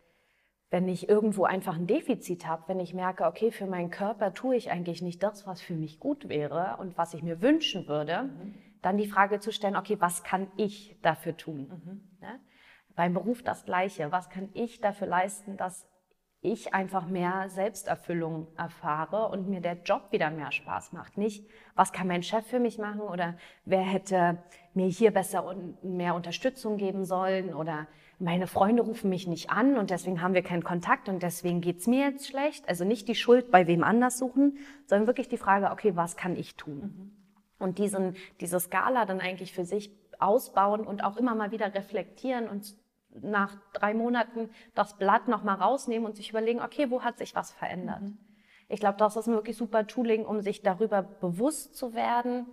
wenn ich irgendwo einfach ein Defizit habe, wenn ich merke, okay, für meinen Körper tue ich eigentlich nicht das, was für mich gut wäre und was ich mir wünschen würde, mhm. dann die Frage zu stellen, okay, was kann ich dafür tun? Mhm. Ja? Beim Beruf das Gleiche. Was kann ich dafür leisten, dass ich einfach mehr Selbsterfüllung erfahre und mir der Job wieder mehr Spaß macht. Nicht, was kann mein Chef für mich machen oder wer hätte mir hier besser und mehr Unterstützung geben sollen oder meine Freunde rufen mich nicht an und deswegen haben wir keinen Kontakt und deswegen geht's mir jetzt schlecht. Also nicht die Schuld bei wem anders suchen, sondern wirklich die Frage, okay, was kann ich tun? Mhm. Und diesen, diese Skala dann eigentlich für sich ausbauen und auch immer mal wieder reflektieren und nach drei Monaten das Blatt nochmal rausnehmen und sich überlegen, okay, wo hat sich was verändert? Mhm. Ich glaube, das ist ein wirklich super Tooling, um sich darüber bewusst zu werden,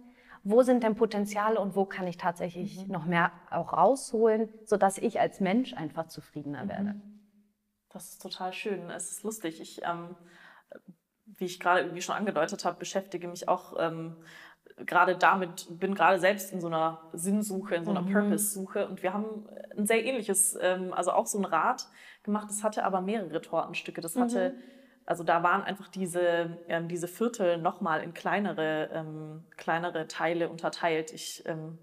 wo sind denn Potenziale und wo kann ich tatsächlich mhm. noch mehr auch rausholen, sodass ich als Mensch einfach zufriedener mhm. werde. Das ist total schön. Es ist lustig. Ich, ähm, wie ich gerade irgendwie schon angedeutet habe, beschäftige mich auch ähm, gerade damit, bin gerade selbst in so einer Sinnsuche, in so einer mhm. Purpose-Suche und wir haben ein sehr ähnliches, ähm, also auch so ein Rad gemacht, das hatte aber mehrere Tortenstücke. Das hatte, mhm. also da waren einfach diese, ähm, diese Viertel nochmal in kleinere, ähm, kleinere Teile unterteilt. Ich ähm,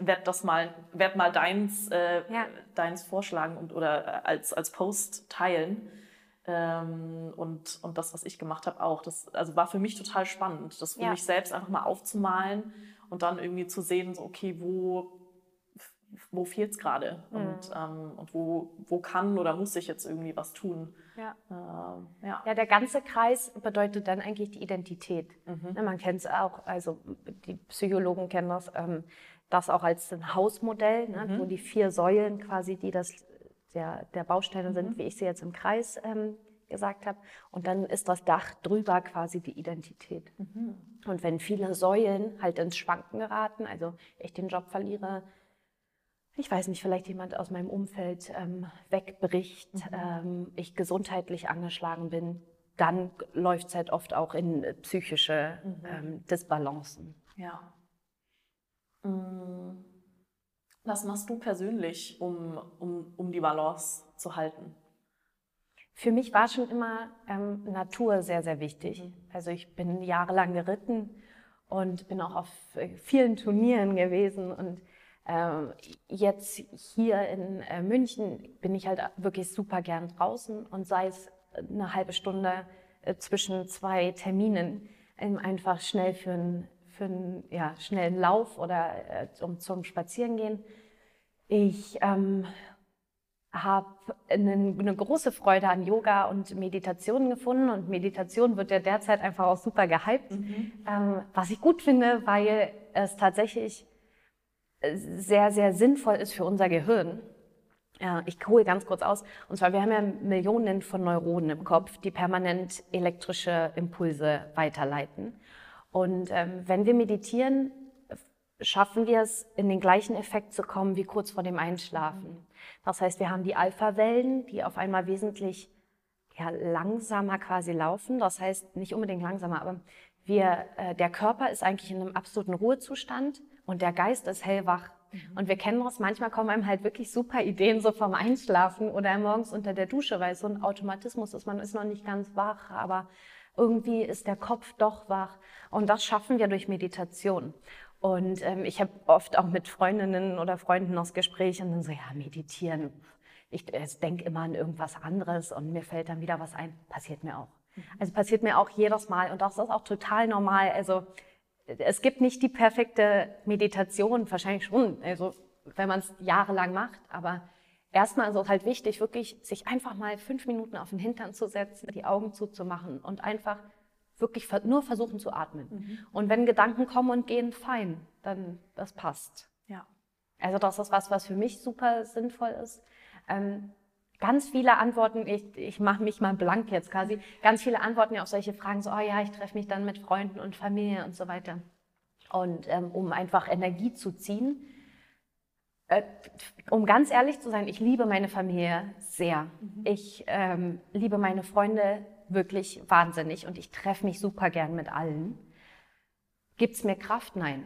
werde das mal, werd mal deins, äh, ja. deins vorschlagen und, oder äh, als, als Post teilen. Ähm, und, und das, was ich gemacht habe, auch. Das also war für mich total spannend, das für ja. mich selbst einfach mal aufzumalen und dann irgendwie zu sehen, so, okay, wo, wo fehlt es gerade mhm. und, ähm, und wo, wo kann oder muss ich jetzt irgendwie was tun. Ja. Äh, ja. ja, der ganze Kreis bedeutet dann eigentlich die Identität. Mhm. Ja, man kennt es auch, also die Psychologen kennen das, ähm, das auch als ein Hausmodell, ne, mhm. wo die vier Säulen quasi, die das der, der Bausteine sind, mhm. wie ich sie jetzt im Kreis ähm, gesagt habe. Und dann ist das Dach drüber quasi die Identität. Mhm. Und wenn viele Säulen halt ins Schwanken geraten, also ich den Job verliere, ich weiß nicht, vielleicht jemand aus meinem Umfeld ähm, wegbricht, mhm. ähm, ich gesundheitlich angeschlagen bin, dann läuft es halt oft auch in psychische mhm. ähm, Disbalancen. Ja. Mhm. Was machst du persönlich, um, um, um die Balance zu halten? Für mich war schon immer ähm, Natur sehr, sehr wichtig. Mhm. Also ich bin jahrelang geritten und bin auch auf äh, vielen Turnieren gewesen. Und ähm, jetzt hier in äh, München bin ich halt wirklich super gern draußen und sei es eine halbe Stunde äh, zwischen zwei Terminen, ähm, einfach schnell für einen für einen ja, schnellen Lauf oder äh, um, zum Spazierengehen. Ich ähm, habe eine, eine, große Freude an Yoga und Meditation gefunden und Meditation wird ja derzeit einfach auch super gehypt, mhm. ähm, was ich gut finde, weil es tatsächlich sehr, sehr sinnvoll ist für unser Gehirn. Ja, ich hole ganz kurz aus. Und zwar, wir haben ja Millionen von Neuronen im Kopf, die permanent elektrische Impulse weiterleiten. Und ähm, wenn wir meditieren, schaffen wir es, in den gleichen Effekt zu kommen wie kurz vor dem Einschlafen. Das heißt, wir haben die Alpha-Wellen, die auf einmal wesentlich ja, langsamer quasi laufen. Das heißt, nicht unbedingt langsamer, aber wir, äh, der Körper ist eigentlich in einem absoluten Ruhezustand und der Geist ist hellwach. Mhm. Und wir kennen das, manchmal kommen einem halt wirklich super Ideen so vom Einschlafen oder morgens unter der Dusche, weil es so ein Automatismus ist. Man ist noch nicht ganz wach, aber irgendwie ist der Kopf doch wach. Und das schaffen wir durch Meditation. Und ähm, ich habe oft auch mit Freundinnen oder Freunden das Gespräch und dann so, ja, meditieren. Ich äh, denke immer an irgendwas anderes und mir fällt dann wieder was ein. Passiert mir auch. Mhm. Also passiert mir auch jedes Mal und das ist auch total normal. Also es gibt nicht die perfekte Meditation, wahrscheinlich schon, also wenn man es jahrelang macht, aber erstmal ist es halt wichtig, wirklich sich einfach mal fünf Minuten auf den Hintern zu setzen, die Augen zuzumachen und einfach wirklich nur versuchen zu atmen. Mhm. Und wenn Gedanken kommen und gehen, fein, dann das passt. Ja. Also das ist was, was für mich super sinnvoll ist. Ähm, ganz viele Antworten, ich, ich mache mich mal blank jetzt quasi, ganz viele Antworten auf solche Fragen, so, oh ja, ich treffe mich dann mit Freunden und Familie und so weiter. Und ähm, um einfach Energie zu ziehen. Äh, um ganz ehrlich zu sein, ich liebe meine Familie sehr. Mhm. Ich ähm, liebe meine Freunde wirklich wahnsinnig und ich treffe mich super gern mit allen. Gibt es mir Kraft? Nein.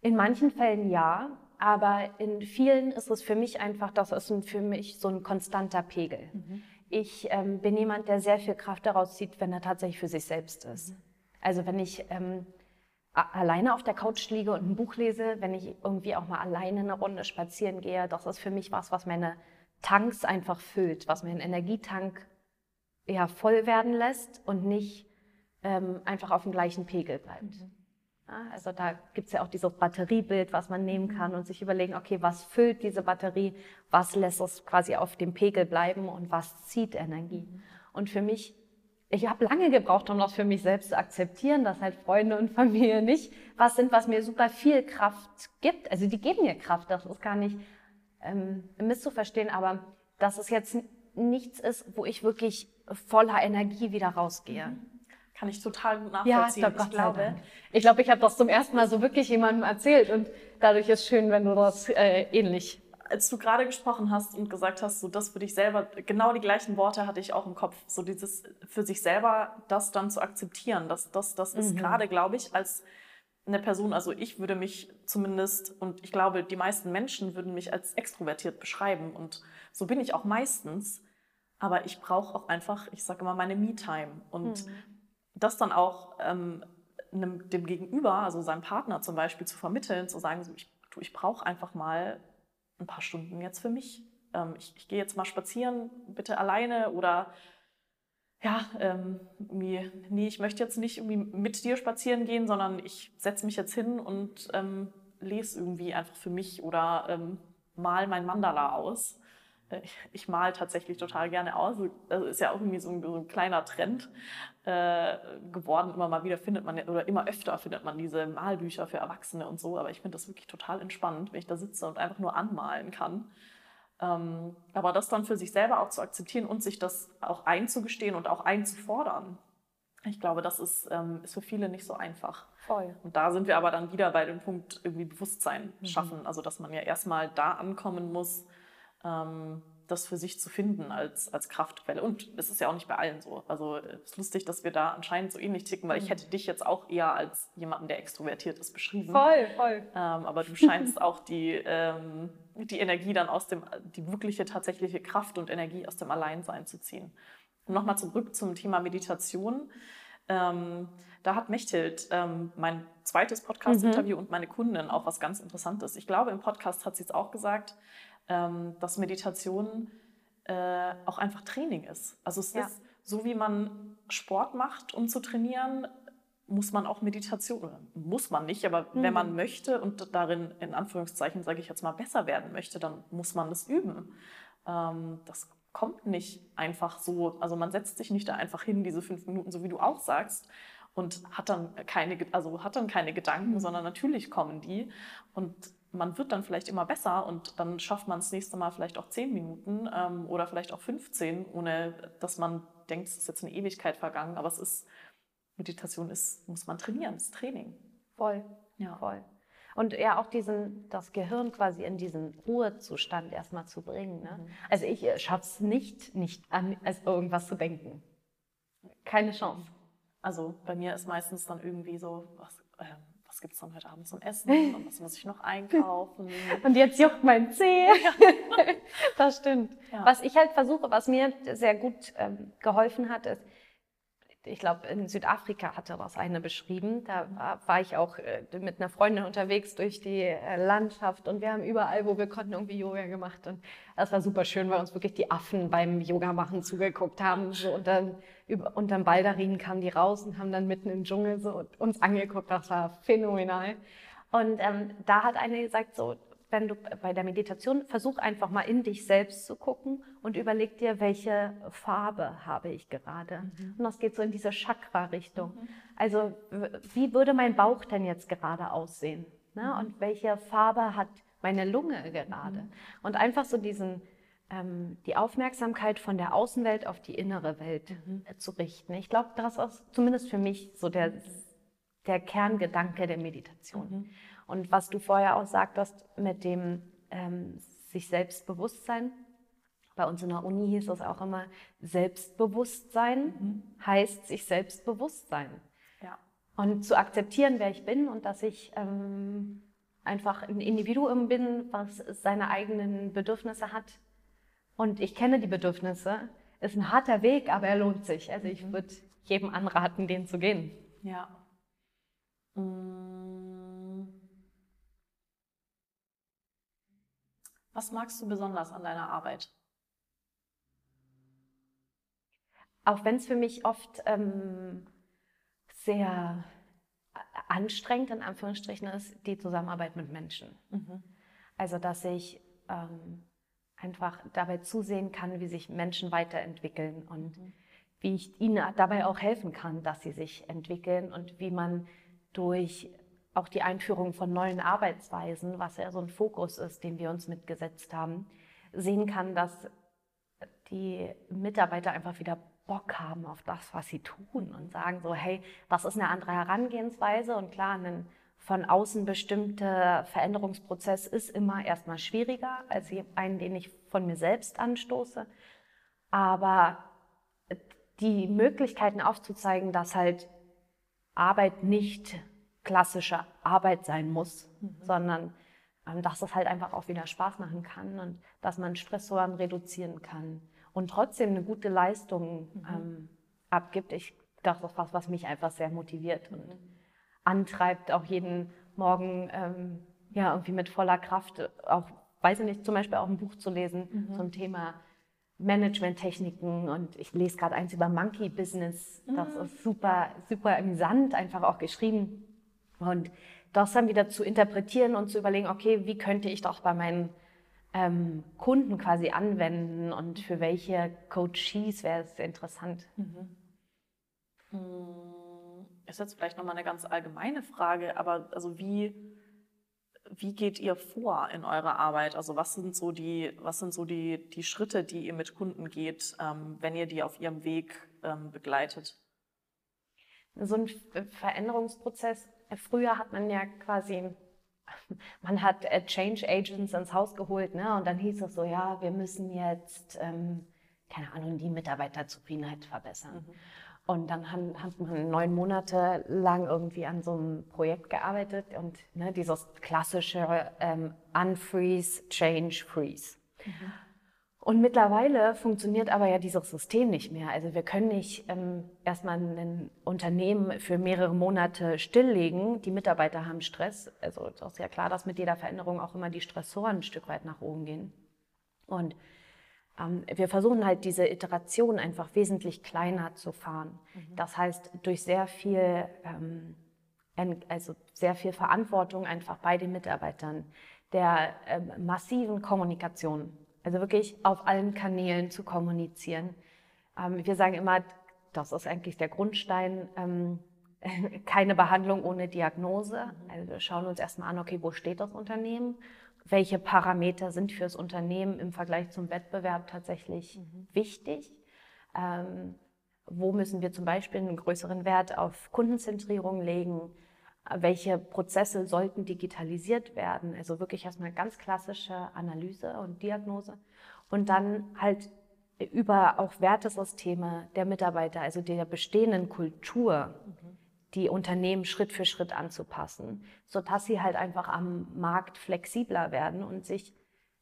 In manchen Fällen ja, aber in vielen ist es für mich einfach, das ist für mich so ein konstanter Pegel. Mhm. Ich ähm, bin jemand, der sehr viel Kraft daraus zieht, wenn er tatsächlich für sich selbst ist. Mhm. Also wenn ich ähm, alleine auf der Couch liege und ein Buch lese, wenn ich irgendwie auch mal alleine eine Runde spazieren gehe, das ist für mich was, was meine Tanks einfach füllt, was meinen Energietank ja, voll werden lässt und nicht ähm, einfach auf dem gleichen Pegel bleibt. Mhm. Ja, also da gibt es ja auch dieses Batteriebild, was man nehmen kann und sich überlegen, okay, was füllt diese Batterie, was lässt es quasi auf dem Pegel bleiben und was zieht Energie. Mhm. Und für mich, ich habe lange gebraucht, um das für mich selbst zu akzeptieren, dass halt Freunde und Familie nicht was sind, was mir super viel Kraft gibt. Also die geben mir Kraft, das ist gar nicht ähm, misszuverstehen, aber das ist jetzt nichts ist, wo ich wirklich voller Energie wieder rausgehe. Mhm. Kann ich total gut nachvollziehen. Ja, ich glaube, ich, glaube, ich habe das zum ersten Mal so wirklich jemandem erzählt und dadurch ist schön, wenn du das äh, ähnlich als du gerade gesprochen hast und gesagt hast, so das für dich selber, genau die gleichen Worte hatte ich auch im Kopf. So dieses für sich selber das dann zu akzeptieren. Das, das, das ist mhm. gerade, glaube ich, als eine Person, also ich würde mich zumindest, und ich glaube, die meisten Menschen würden mich als extrovertiert beschreiben. Und so bin ich auch meistens. Aber ich brauche auch einfach, ich sage immer, meine Me-Time. Und mhm. das dann auch ähm, dem Gegenüber, also seinem Partner zum Beispiel, zu vermitteln, zu sagen, so, ich, ich brauche einfach mal ein paar Stunden jetzt für mich. Ähm, ich, ich gehe jetzt mal spazieren, bitte alleine oder ja, ähm, nee, ich möchte jetzt nicht irgendwie mit dir spazieren gehen, sondern ich setze mich jetzt hin und ähm, lese irgendwie einfach für mich oder ähm, mal mein Mandala aus ich, ich mal tatsächlich total gerne aus. Das ist ja auch irgendwie so ein, so ein kleiner Trend äh, geworden. Immer mal wieder findet man, oder immer öfter findet man diese Malbücher für Erwachsene und so. Aber ich finde das wirklich total entspannend, wenn ich da sitze und einfach nur anmalen kann. Ähm, aber das dann für sich selber auch zu akzeptieren und sich das auch einzugestehen und auch einzufordern. Ich glaube, das ist, ähm, ist für viele nicht so einfach. Voll. Und da sind wir aber dann wieder bei dem Punkt irgendwie Bewusstsein mhm. schaffen. Mhm. Also, dass man ja erstmal da ankommen muss, das für sich zu finden als, als Kraftquelle. Und es ist ja auch nicht bei allen so. Also es ist lustig, dass wir da anscheinend so ähnlich ticken, weil ich mhm. hätte dich jetzt auch eher als jemanden, der extrovertiert ist, beschrieben. Voll, voll. Ähm, aber du scheinst auch die, ähm, die Energie dann aus dem, die wirkliche, tatsächliche Kraft und Energie aus dem Alleinsein zu ziehen. Und nochmal zurück zum Thema Meditation. Ähm, da hat Mechthild, ähm, mein zweites Podcast-Interview mhm. und meine Kundin auch was ganz Interessantes. Ich glaube, im Podcast hat sie es auch gesagt, ähm, dass Meditation äh, auch einfach Training ist. Also es ja. ist so, wie man Sport macht, um zu trainieren, muss man auch Meditation, muss man nicht, aber mhm. wenn man möchte und darin in Anführungszeichen, sage ich jetzt mal, besser werden möchte, dann muss man das üben. Ähm, das kommt nicht einfach so, also man setzt sich nicht da einfach hin, diese fünf Minuten, so wie du auch sagst, und hat dann keine, also hat dann keine Gedanken, mhm. sondern natürlich kommen die. Und man wird dann vielleicht immer besser und dann schafft man das nächste Mal vielleicht auch zehn Minuten ähm, oder vielleicht auch 15, ohne dass man denkt, es ist jetzt eine Ewigkeit vergangen. Aber es ist, Meditation ist, muss man trainieren, es ist Training. Voll, ja. voll. Und ja, auch diesen, das Gehirn quasi in diesen Ruhezustand erstmal zu bringen. Ne? Mhm. Also ich äh, schaffe es nicht, nicht an also irgendwas zu denken. Keine Chance. Also bei mir ist meistens dann irgendwie so, was, äh, was gibt es dann heute Abend zum Essen und was muss ich noch einkaufen. und jetzt juckt mein Zeh. das stimmt. Ja. Was ich halt versuche, was mir sehr gut ähm, geholfen hat, ist, ich glaube, in Südafrika hatte was eine beschrieben. Da war, war ich auch äh, mit einer Freundin unterwegs durch die äh, Landschaft und wir haben überall, wo wir konnten, irgendwie Yoga gemacht. Und das war super schön, weil uns wirklich die Affen beim Yoga machen zugeguckt haben. So und dann über, unterm Baldarin kamen die raus und haben dann mitten im Dschungel so uns angeguckt. Das war phänomenal. Und ähm, da hat eine gesagt, so, wenn du bei der Meditation versuch einfach mal in dich selbst zu gucken und überleg dir, welche Farbe habe ich gerade. Mhm. Und das geht so in diese Chakra-Richtung. Mhm. Also wie würde mein Bauch denn jetzt gerade aussehen? Ne? Mhm. Und welche Farbe hat meine Lunge gerade? Mhm. Und einfach so diesen ähm, die Aufmerksamkeit von der Außenwelt auf die innere Welt mhm. zu richten. Ich glaube, das ist zumindest für mich so der, der Kerngedanke der Meditation. Mhm. Und was du vorher auch sagtest mit dem ähm, sich Selbstbewusstsein. Bei uns in der Uni hieß es auch immer, Selbstbewusstsein mhm. heißt sich selbstbewusst sein. Ja. Und zu akzeptieren, wer ich bin und dass ich ähm, einfach ein Individuum bin, was seine eigenen Bedürfnisse hat. Und ich kenne die Bedürfnisse. Ist ein harter Weg, aber er lohnt sich. Also ich mhm. würde jedem anraten, den zu gehen. Ja. Mhm. Was magst du besonders an deiner Arbeit? Auch wenn es für mich oft ähm, sehr anstrengend in Anführungsstrichen ist, die Zusammenarbeit mit Menschen. Mhm. Also dass ich ähm, einfach dabei zusehen kann, wie sich Menschen weiterentwickeln und mhm. wie ich ihnen dabei auch helfen kann, dass sie sich entwickeln und wie man durch auch die Einführung von neuen Arbeitsweisen, was ja so ein Fokus ist, den wir uns mitgesetzt haben, sehen kann, dass die Mitarbeiter einfach wieder Bock haben auf das, was sie tun und sagen so, hey, das ist eine andere Herangehensweise und klar, ein von außen bestimmter Veränderungsprozess ist immer erstmal schwieriger als einen, den ich von mir selbst anstoße. Aber die Möglichkeiten aufzuzeigen, dass halt Arbeit nicht klassische Arbeit sein muss, mhm. sondern ähm, dass es halt einfach auch wieder Spaß machen kann und dass man Stressoren reduzieren kann und trotzdem eine gute Leistung mhm. ähm, abgibt. Ich, das ist was, was mich einfach sehr motiviert und antreibt, auch jeden Morgen ähm, ja, irgendwie mit voller Kraft, auch, weiß ich nicht, zum Beispiel auch ein Buch zu lesen mhm. zum Thema Management-Techniken und ich lese gerade eins über Monkey Business. Das mhm. ist super, super amüsant, einfach auch geschrieben. Und das dann wieder zu interpretieren und zu überlegen, okay, wie könnte ich das bei meinen ähm, Kunden quasi anwenden und für welche Coaches wäre es interessant. Mhm. Hm, ist jetzt vielleicht nochmal eine ganz allgemeine Frage, aber also wie, wie geht ihr vor in eurer Arbeit? Also was sind so die, was sind so die, die Schritte, die ihr mit Kunden geht, ähm, wenn ihr die auf ihrem Weg ähm, begleitet? So ein Veränderungsprozess Früher hat man ja quasi, man hat äh, Change Agents ins Haus geholt, ne? Und dann hieß es so, ja, wir müssen jetzt, ähm, keine Ahnung, die Mitarbeiterzufriedenheit verbessern. Mhm. Und dann hat, man neun Monate lang irgendwie an so einem Projekt gearbeitet und ne, dieses klassische ähm, Unfreeze, Change, Freeze. Mhm. Und mittlerweile funktioniert aber ja dieses System nicht mehr. Also wir können nicht ähm, erstmal ein Unternehmen für mehrere Monate stilllegen. Die Mitarbeiter haben Stress. Also es ist ja klar, dass mit jeder Veränderung auch immer die Stressoren ein Stück weit nach oben gehen. Und ähm, wir versuchen halt diese Iteration einfach wesentlich kleiner zu fahren. Mhm. Das heißt, durch sehr viel, ähm, also sehr viel Verantwortung einfach bei den Mitarbeitern, der ähm, massiven Kommunikation also wirklich auf allen Kanälen zu kommunizieren. Ähm, wir sagen immer, das ist eigentlich der Grundstein, ähm, keine Behandlung ohne Diagnose. Also wir schauen uns erstmal an, okay, wo steht das Unternehmen? Welche Parameter sind für das Unternehmen im Vergleich zum Wettbewerb tatsächlich mhm. wichtig? Ähm, wo müssen wir zum Beispiel einen größeren Wert auf Kundenzentrierung legen? Welche Prozesse sollten digitalisiert werden? Also wirklich erstmal ganz klassische Analyse und Diagnose. Und dann halt über auch Wertesysteme der Mitarbeiter, also der bestehenden Kultur, mhm. die Unternehmen Schritt für Schritt anzupassen, sodass sie halt einfach am Markt flexibler werden und sich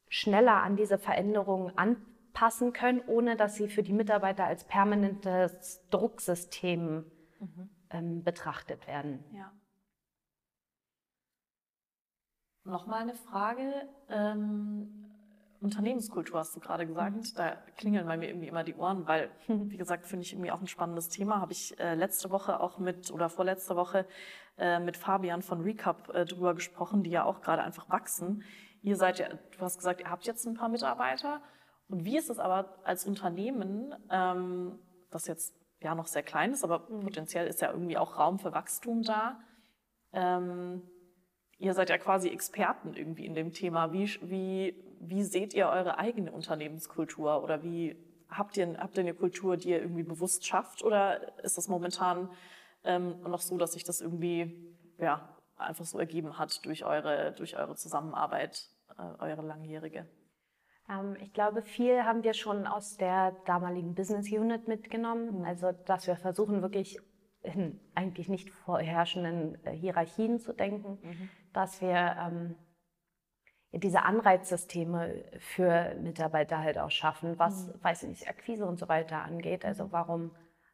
schneller an diese Veränderungen anpassen können, ohne dass sie für die Mitarbeiter als permanentes Drucksystem mhm. ähm, betrachtet werden. Ja. Nochmal eine Frage. Ähm Unternehmenskultur hast du gerade gesagt. Mhm. Da klingeln bei mir irgendwie immer die Ohren, weil, wie gesagt, finde ich irgendwie auch ein spannendes Thema. Habe ich äh, letzte Woche auch mit oder vorletzte Woche äh, mit Fabian von Recap äh, drüber gesprochen, die ja auch gerade einfach wachsen. Ihr seid ja, du hast gesagt, ihr habt jetzt ein paar Mitarbeiter. Und wie ist es aber als Unternehmen, ähm, das jetzt ja noch sehr klein ist, aber mhm. potenziell ist ja irgendwie auch Raum für Wachstum da. Ähm, ihr seid ja quasi Experten irgendwie in dem Thema. Wie, wie wie seht ihr eure eigene Unternehmenskultur oder wie habt ihr, habt ihr eine Kultur, die ihr irgendwie bewusst schafft oder ist das momentan ähm, noch so, dass sich das irgendwie ja, einfach so ergeben hat durch eure, durch eure Zusammenarbeit, äh, eure langjährige? Ähm, ich glaube, viel haben wir schon aus der damaligen Business Unit mitgenommen. Also, dass wir versuchen, wirklich in eigentlich nicht vorherrschenden äh, Hierarchien zu denken, mhm. Dass wir ähm, diese Anreizsysteme für Mitarbeiter halt auch schaffen, was, mhm. weiß ich nicht, Akquise und so weiter angeht. Also warum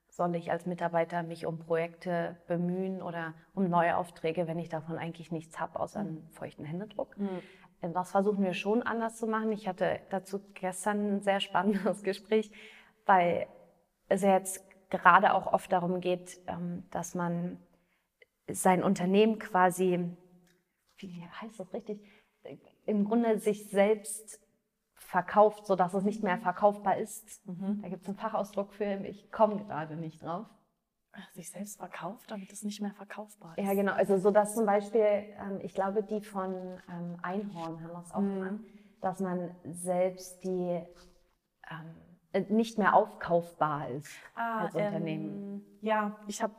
soll ich als Mitarbeiter mich um Projekte bemühen oder um neue Aufträge, wenn ich davon eigentlich nichts habe, außer einen mhm. feuchten Händedruck? Mhm. Äh, das versuchen wir schon anders zu machen. Ich hatte dazu gestern ein sehr spannendes Gespräch, weil es jetzt gerade auch oft darum geht, ähm, dass man sein Unternehmen quasi, wie heißt das richtig, im Grunde sich selbst verkauft, sodass es nicht mehr verkaufbar ist. Mhm. Da gibt es einen Fachausdruck für, ich komme gerade nicht drauf. Sich selbst verkauft, damit es nicht mehr verkaufbar ist. Ja, genau. Also so dass zum Beispiel, ähm, ich glaube, die von ähm, Einhorn haben das auch mhm. gemacht, dass man selbst die ähm, äh, nicht mehr aufkaufbar ist ah, als Unternehmen. Ähm, ja, ich habe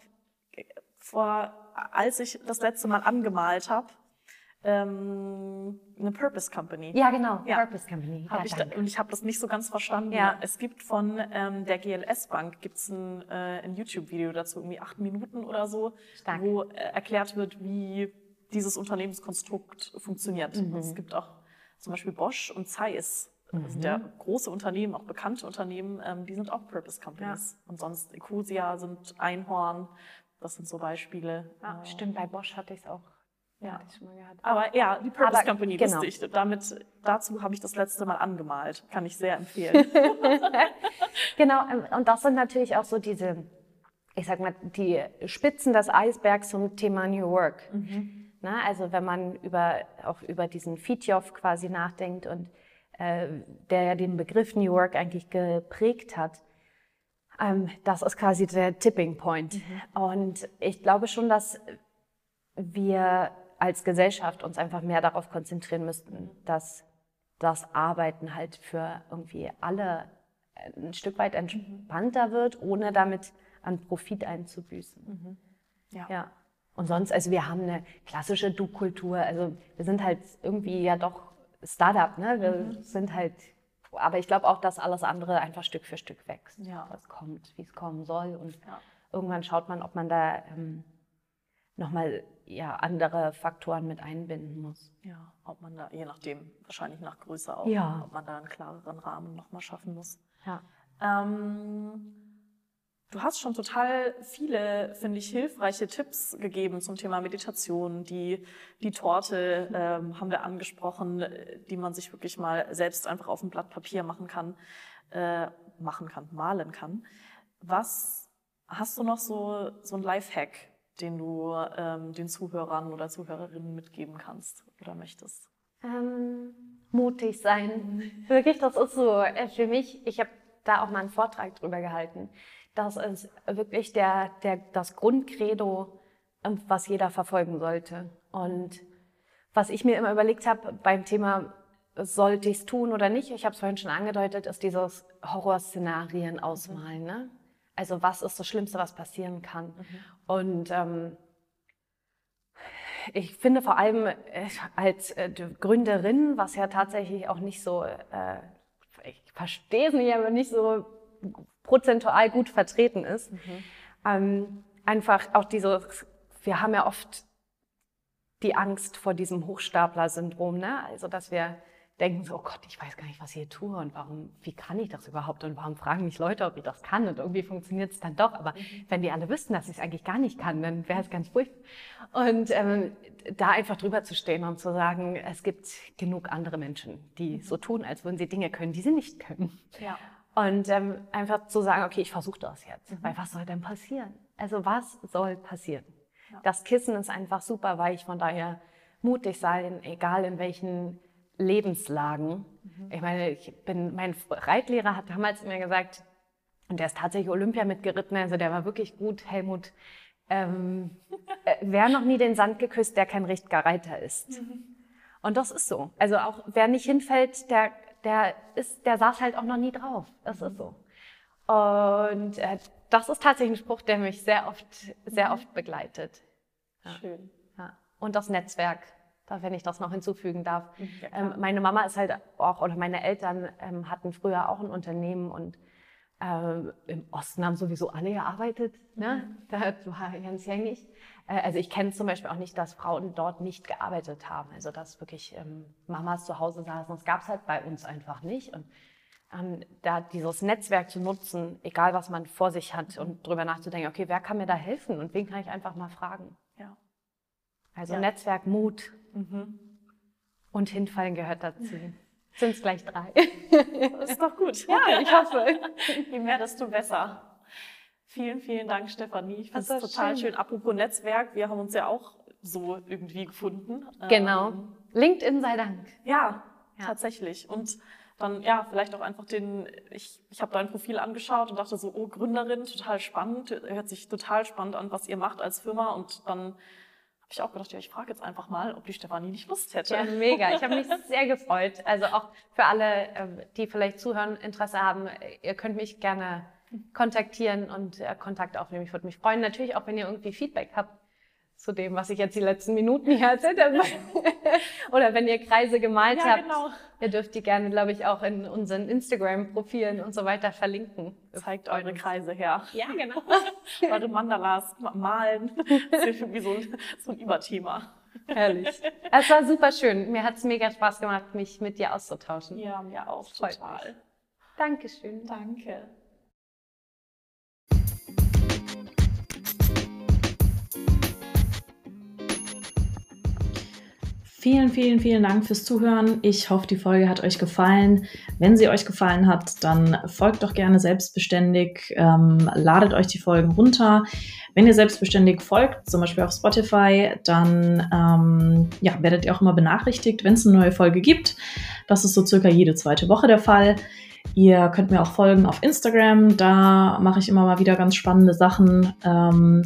vor, als ich das letzte Mal angemalt habe, ähm, eine Purpose Company. Ja, genau, ja. Purpose Company. Hab ja, ich da, und ich habe das nicht so ganz verstanden. Ja. Es gibt von ähm, der GLS Bank gibt's ein, äh, ein YouTube-Video dazu, irgendwie acht Minuten oder so, Stark. wo äh, erklärt wird, wie dieses Unternehmenskonstrukt funktioniert. Mhm. Es gibt auch zum Beispiel Bosch und Zeiss. Mhm. der große Unternehmen, auch bekannte Unternehmen, ähm, die sind auch Purpose Companies. Ja. Und sonst Ecosia sind Einhorn. Das sind so Beispiele. Ja, äh, stimmt, bei Bosch hatte ich es auch ja. Aber ja, die Purpose Aber, Company genau. ich. Damit, dazu habe ich das letzte Mal angemalt. Kann ich sehr empfehlen. genau, ähm, und das sind natürlich auch so diese, ich sag mal, die Spitzen des Eisbergs zum Thema New Work. Mhm. Na, also wenn man über, auch über diesen Fitjof quasi nachdenkt und äh, der ja den Begriff New Work eigentlich geprägt hat, ähm, das ist quasi der Tipping Point. Mhm. Und ich glaube schon, dass wir als Gesellschaft uns einfach mehr darauf konzentrieren müssten, dass das Arbeiten halt für irgendwie alle ein Stück weit entspannter wird, ohne damit an Profit einzubüßen. Mhm. Ja. ja. Und sonst, also wir haben eine klassische Du-Kultur. Also wir sind halt irgendwie ja doch Startup, ne? Wir mhm. sind halt, aber ich glaube auch, dass alles andere einfach Stück für Stück wächst. Ja. Das kommt, wie es kommen soll. Und ja. irgendwann schaut man, ob man da ähm, nochmal ja, andere Faktoren mit einbinden muss. Ja, ob man da, je nachdem, wahrscheinlich nach Größe auch, ja. ob man da einen klareren Rahmen nochmal schaffen muss. Ja. Ähm, du hast schon total viele, finde ich, hilfreiche Tipps gegeben zum Thema Meditation. Die, die Torte ähm, haben wir angesprochen, die man sich wirklich mal selbst einfach auf ein Blatt Papier machen kann, äh, machen kann, malen kann. Was hast du noch so, so ein Lifehack, den du ähm, den Zuhörern oder Zuhörerinnen mitgeben kannst oder möchtest? Ähm, mutig sein. Wirklich, das ist so äh, für mich. Ich habe da auch mal einen Vortrag drüber gehalten, Das ist wirklich der, der, das Grundcredo, ähm, was jeder verfolgen sollte. Und was ich mir immer überlegt habe beim Thema, sollte ich es tun oder nicht, ich habe es vorhin schon angedeutet, ist dieses Horrorszenarien ausmalen. Ne? Also was ist das Schlimmste, was passieren kann? Mhm. Und ähm, ich finde vor allem äh, als äh, Gründerin, was ja tatsächlich auch nicht so, äh, ich verstehe es nicht, aber nicht so prozentual gut vertreten ist, mhm. ähm, einfach auch diese, wir haben ja oft die Angst vor diesem Hochstapler-Syndrom, ne? also dass wir denken so, oh Gott, ich weiß gar nicht, was ich hier tue und warum, wie kann ich das überhaupt und warum fragen mich Leute, ob ich das kann und irgendwie funktioniert es dann doch. Aber mhm. wenn die alle wüssten, dass ich es eigentlich gar nicht kann, dann wäre es ganz furchtbar. Und ähm, da einfach drüber zu stehen und zu sagen, es gibt genug andere Menschen, die mhm. so tun, als würden sie Dinge können, die sie nicht können. Ja. Und ähm, einfach zu sagen, okay, ich versuche das jetzt, mhm. weil was soll denn passieren? Also was soll passieren? Ja. Das Kissen ist einfach super weich, von daher mutig sein, egal in welchen Lebenslagen. Mhm. Ich meine, ich bin, mein Reitlehrer hat damals mir gesagt, und der ist tatsächlich Olympia mitgeritten, also der war wirklich gut, Helmut. Ähm, äh, wer noch nie den Sand geküsst, der kein richtiger Reiter ist. Mhm. Und das ist so. Also auch wer nicht hinfällt, der, der ist, der saß halt auch noch nie drauf. Das ist so. Und äh, das ist tatsächlich ein Spruch, der mich sehr oft, sehr mhm. oft begleitet. Ja. Schön. Ja. Und das Netzwerk wenn ich das noch hinzufügen darf. Mhm, ja, ähm, meine Mama ist halt auch, oder meine Eltern ähm, hatten früher auch ein Unternehmen und äh, im Osten haben sowieso alle gearbeitet. Ne? Mhm. Das war ganz gängig. Äh, also ich kenne zum Beispiel auch nicht, dass Frauen dort nicht gearbeitet haben. Also dass wirklich ähm, Mamas zu Hause saßen. Das gab es halt bei uns einfach nicht. Und ähm, da dieses Netzwerk zu nutzen, egal was man vor sich hat und drüber nachzudenken, okay, wer kann mir da helfen und wen kann ich einfach mal fragen. Also ja. Netzwerk, Mut, Mhm. Und hinfallen gehört dazu. Sind es gleich drei? Das ist doch gut. Ja, ich hoffe. Je mehr, desto besser. Vielen, vielen Dank, Stefanie. Ich finde es total schön. schön. Apropos Netzwerk, wir haben uns ja auch so irgendwie gefunden. Genau. Ähm, LinkedIn sei Dank. Ja, ja, tatsächlich. Und dann ja, vielleicht auch einfach den, ich, ich habe dein Profil angeschaut und dachte so, oh, Gründerin, total spannend, hört sich total spannend an, was ihr macht als Firma. Und dann habe ich auch gedacht, ja, ich frage jetzt einfach mal, ob die Stefanie nicht Lust hätte. Ja, mega. Ich habe mich sehr gefreut. Also auch für alle, ähm, die vielleicht zuhören, Interesse haben, ihr könnt mich gerne kontaktieren und äh, Kontakt aufnehmen. Ich würde mich freuen. Natürlich auch, wenn ihr irgendwie Feedback habt zu dem, was ich jetzt die letzten Minuten hier erzählt habe. Oder wenn ihr Kreise gemalt ja, habt, genau. ihr dürft die gerne, glaube ich, auch in unseren Instagram-Profilen und so weiter verlinken. Zeigt eure Kreise her. Ja, genau. eure Mandalas malen. Das ist irgendwie so ein, so ein Überthema. Herrlich. Es war super schön. Mir hat es mega Spaß gemacht, mich mit dir auszutauschen. Ja, mir auch total. Dankeschön. Danke. Vielen, vielen, vielen Dank fürs Zuhören. Ich hoffe, die Folge hat euch gefallen. Wenn sie euch gefallen hat, dann folgt doch gerne selbstbeständig, ähm, ladet euch die Folgen runter. Wenn ihr selbstbeständig folgt, zum Beispiel auf Spotify, dann ähm, ja, werdet ihr auch immer benachrichtigt, wenn es eine neue Folge gibt. Das ist so circa jede zweite Woche der Fall. Ihr könnt mir auch folgen auf Instagram, da mache ich immer mal wieder ganz spannende Sachen. Ähm,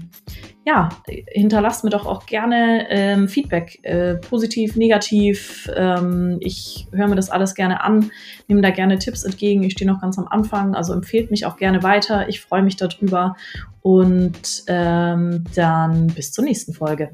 ja, hinterlasst mir doch auch gerne ähm, Feedback, äh, positiv, negativ. Ähm, ich höre mir das alles gerne an, nehme da gerne Tipps entgegen. Ich stehe noch ganz am Anfang, also empfehlt mich auch gerne weiter. Ich freue mich darüber und ähm, dann bis zur nächsten Folge.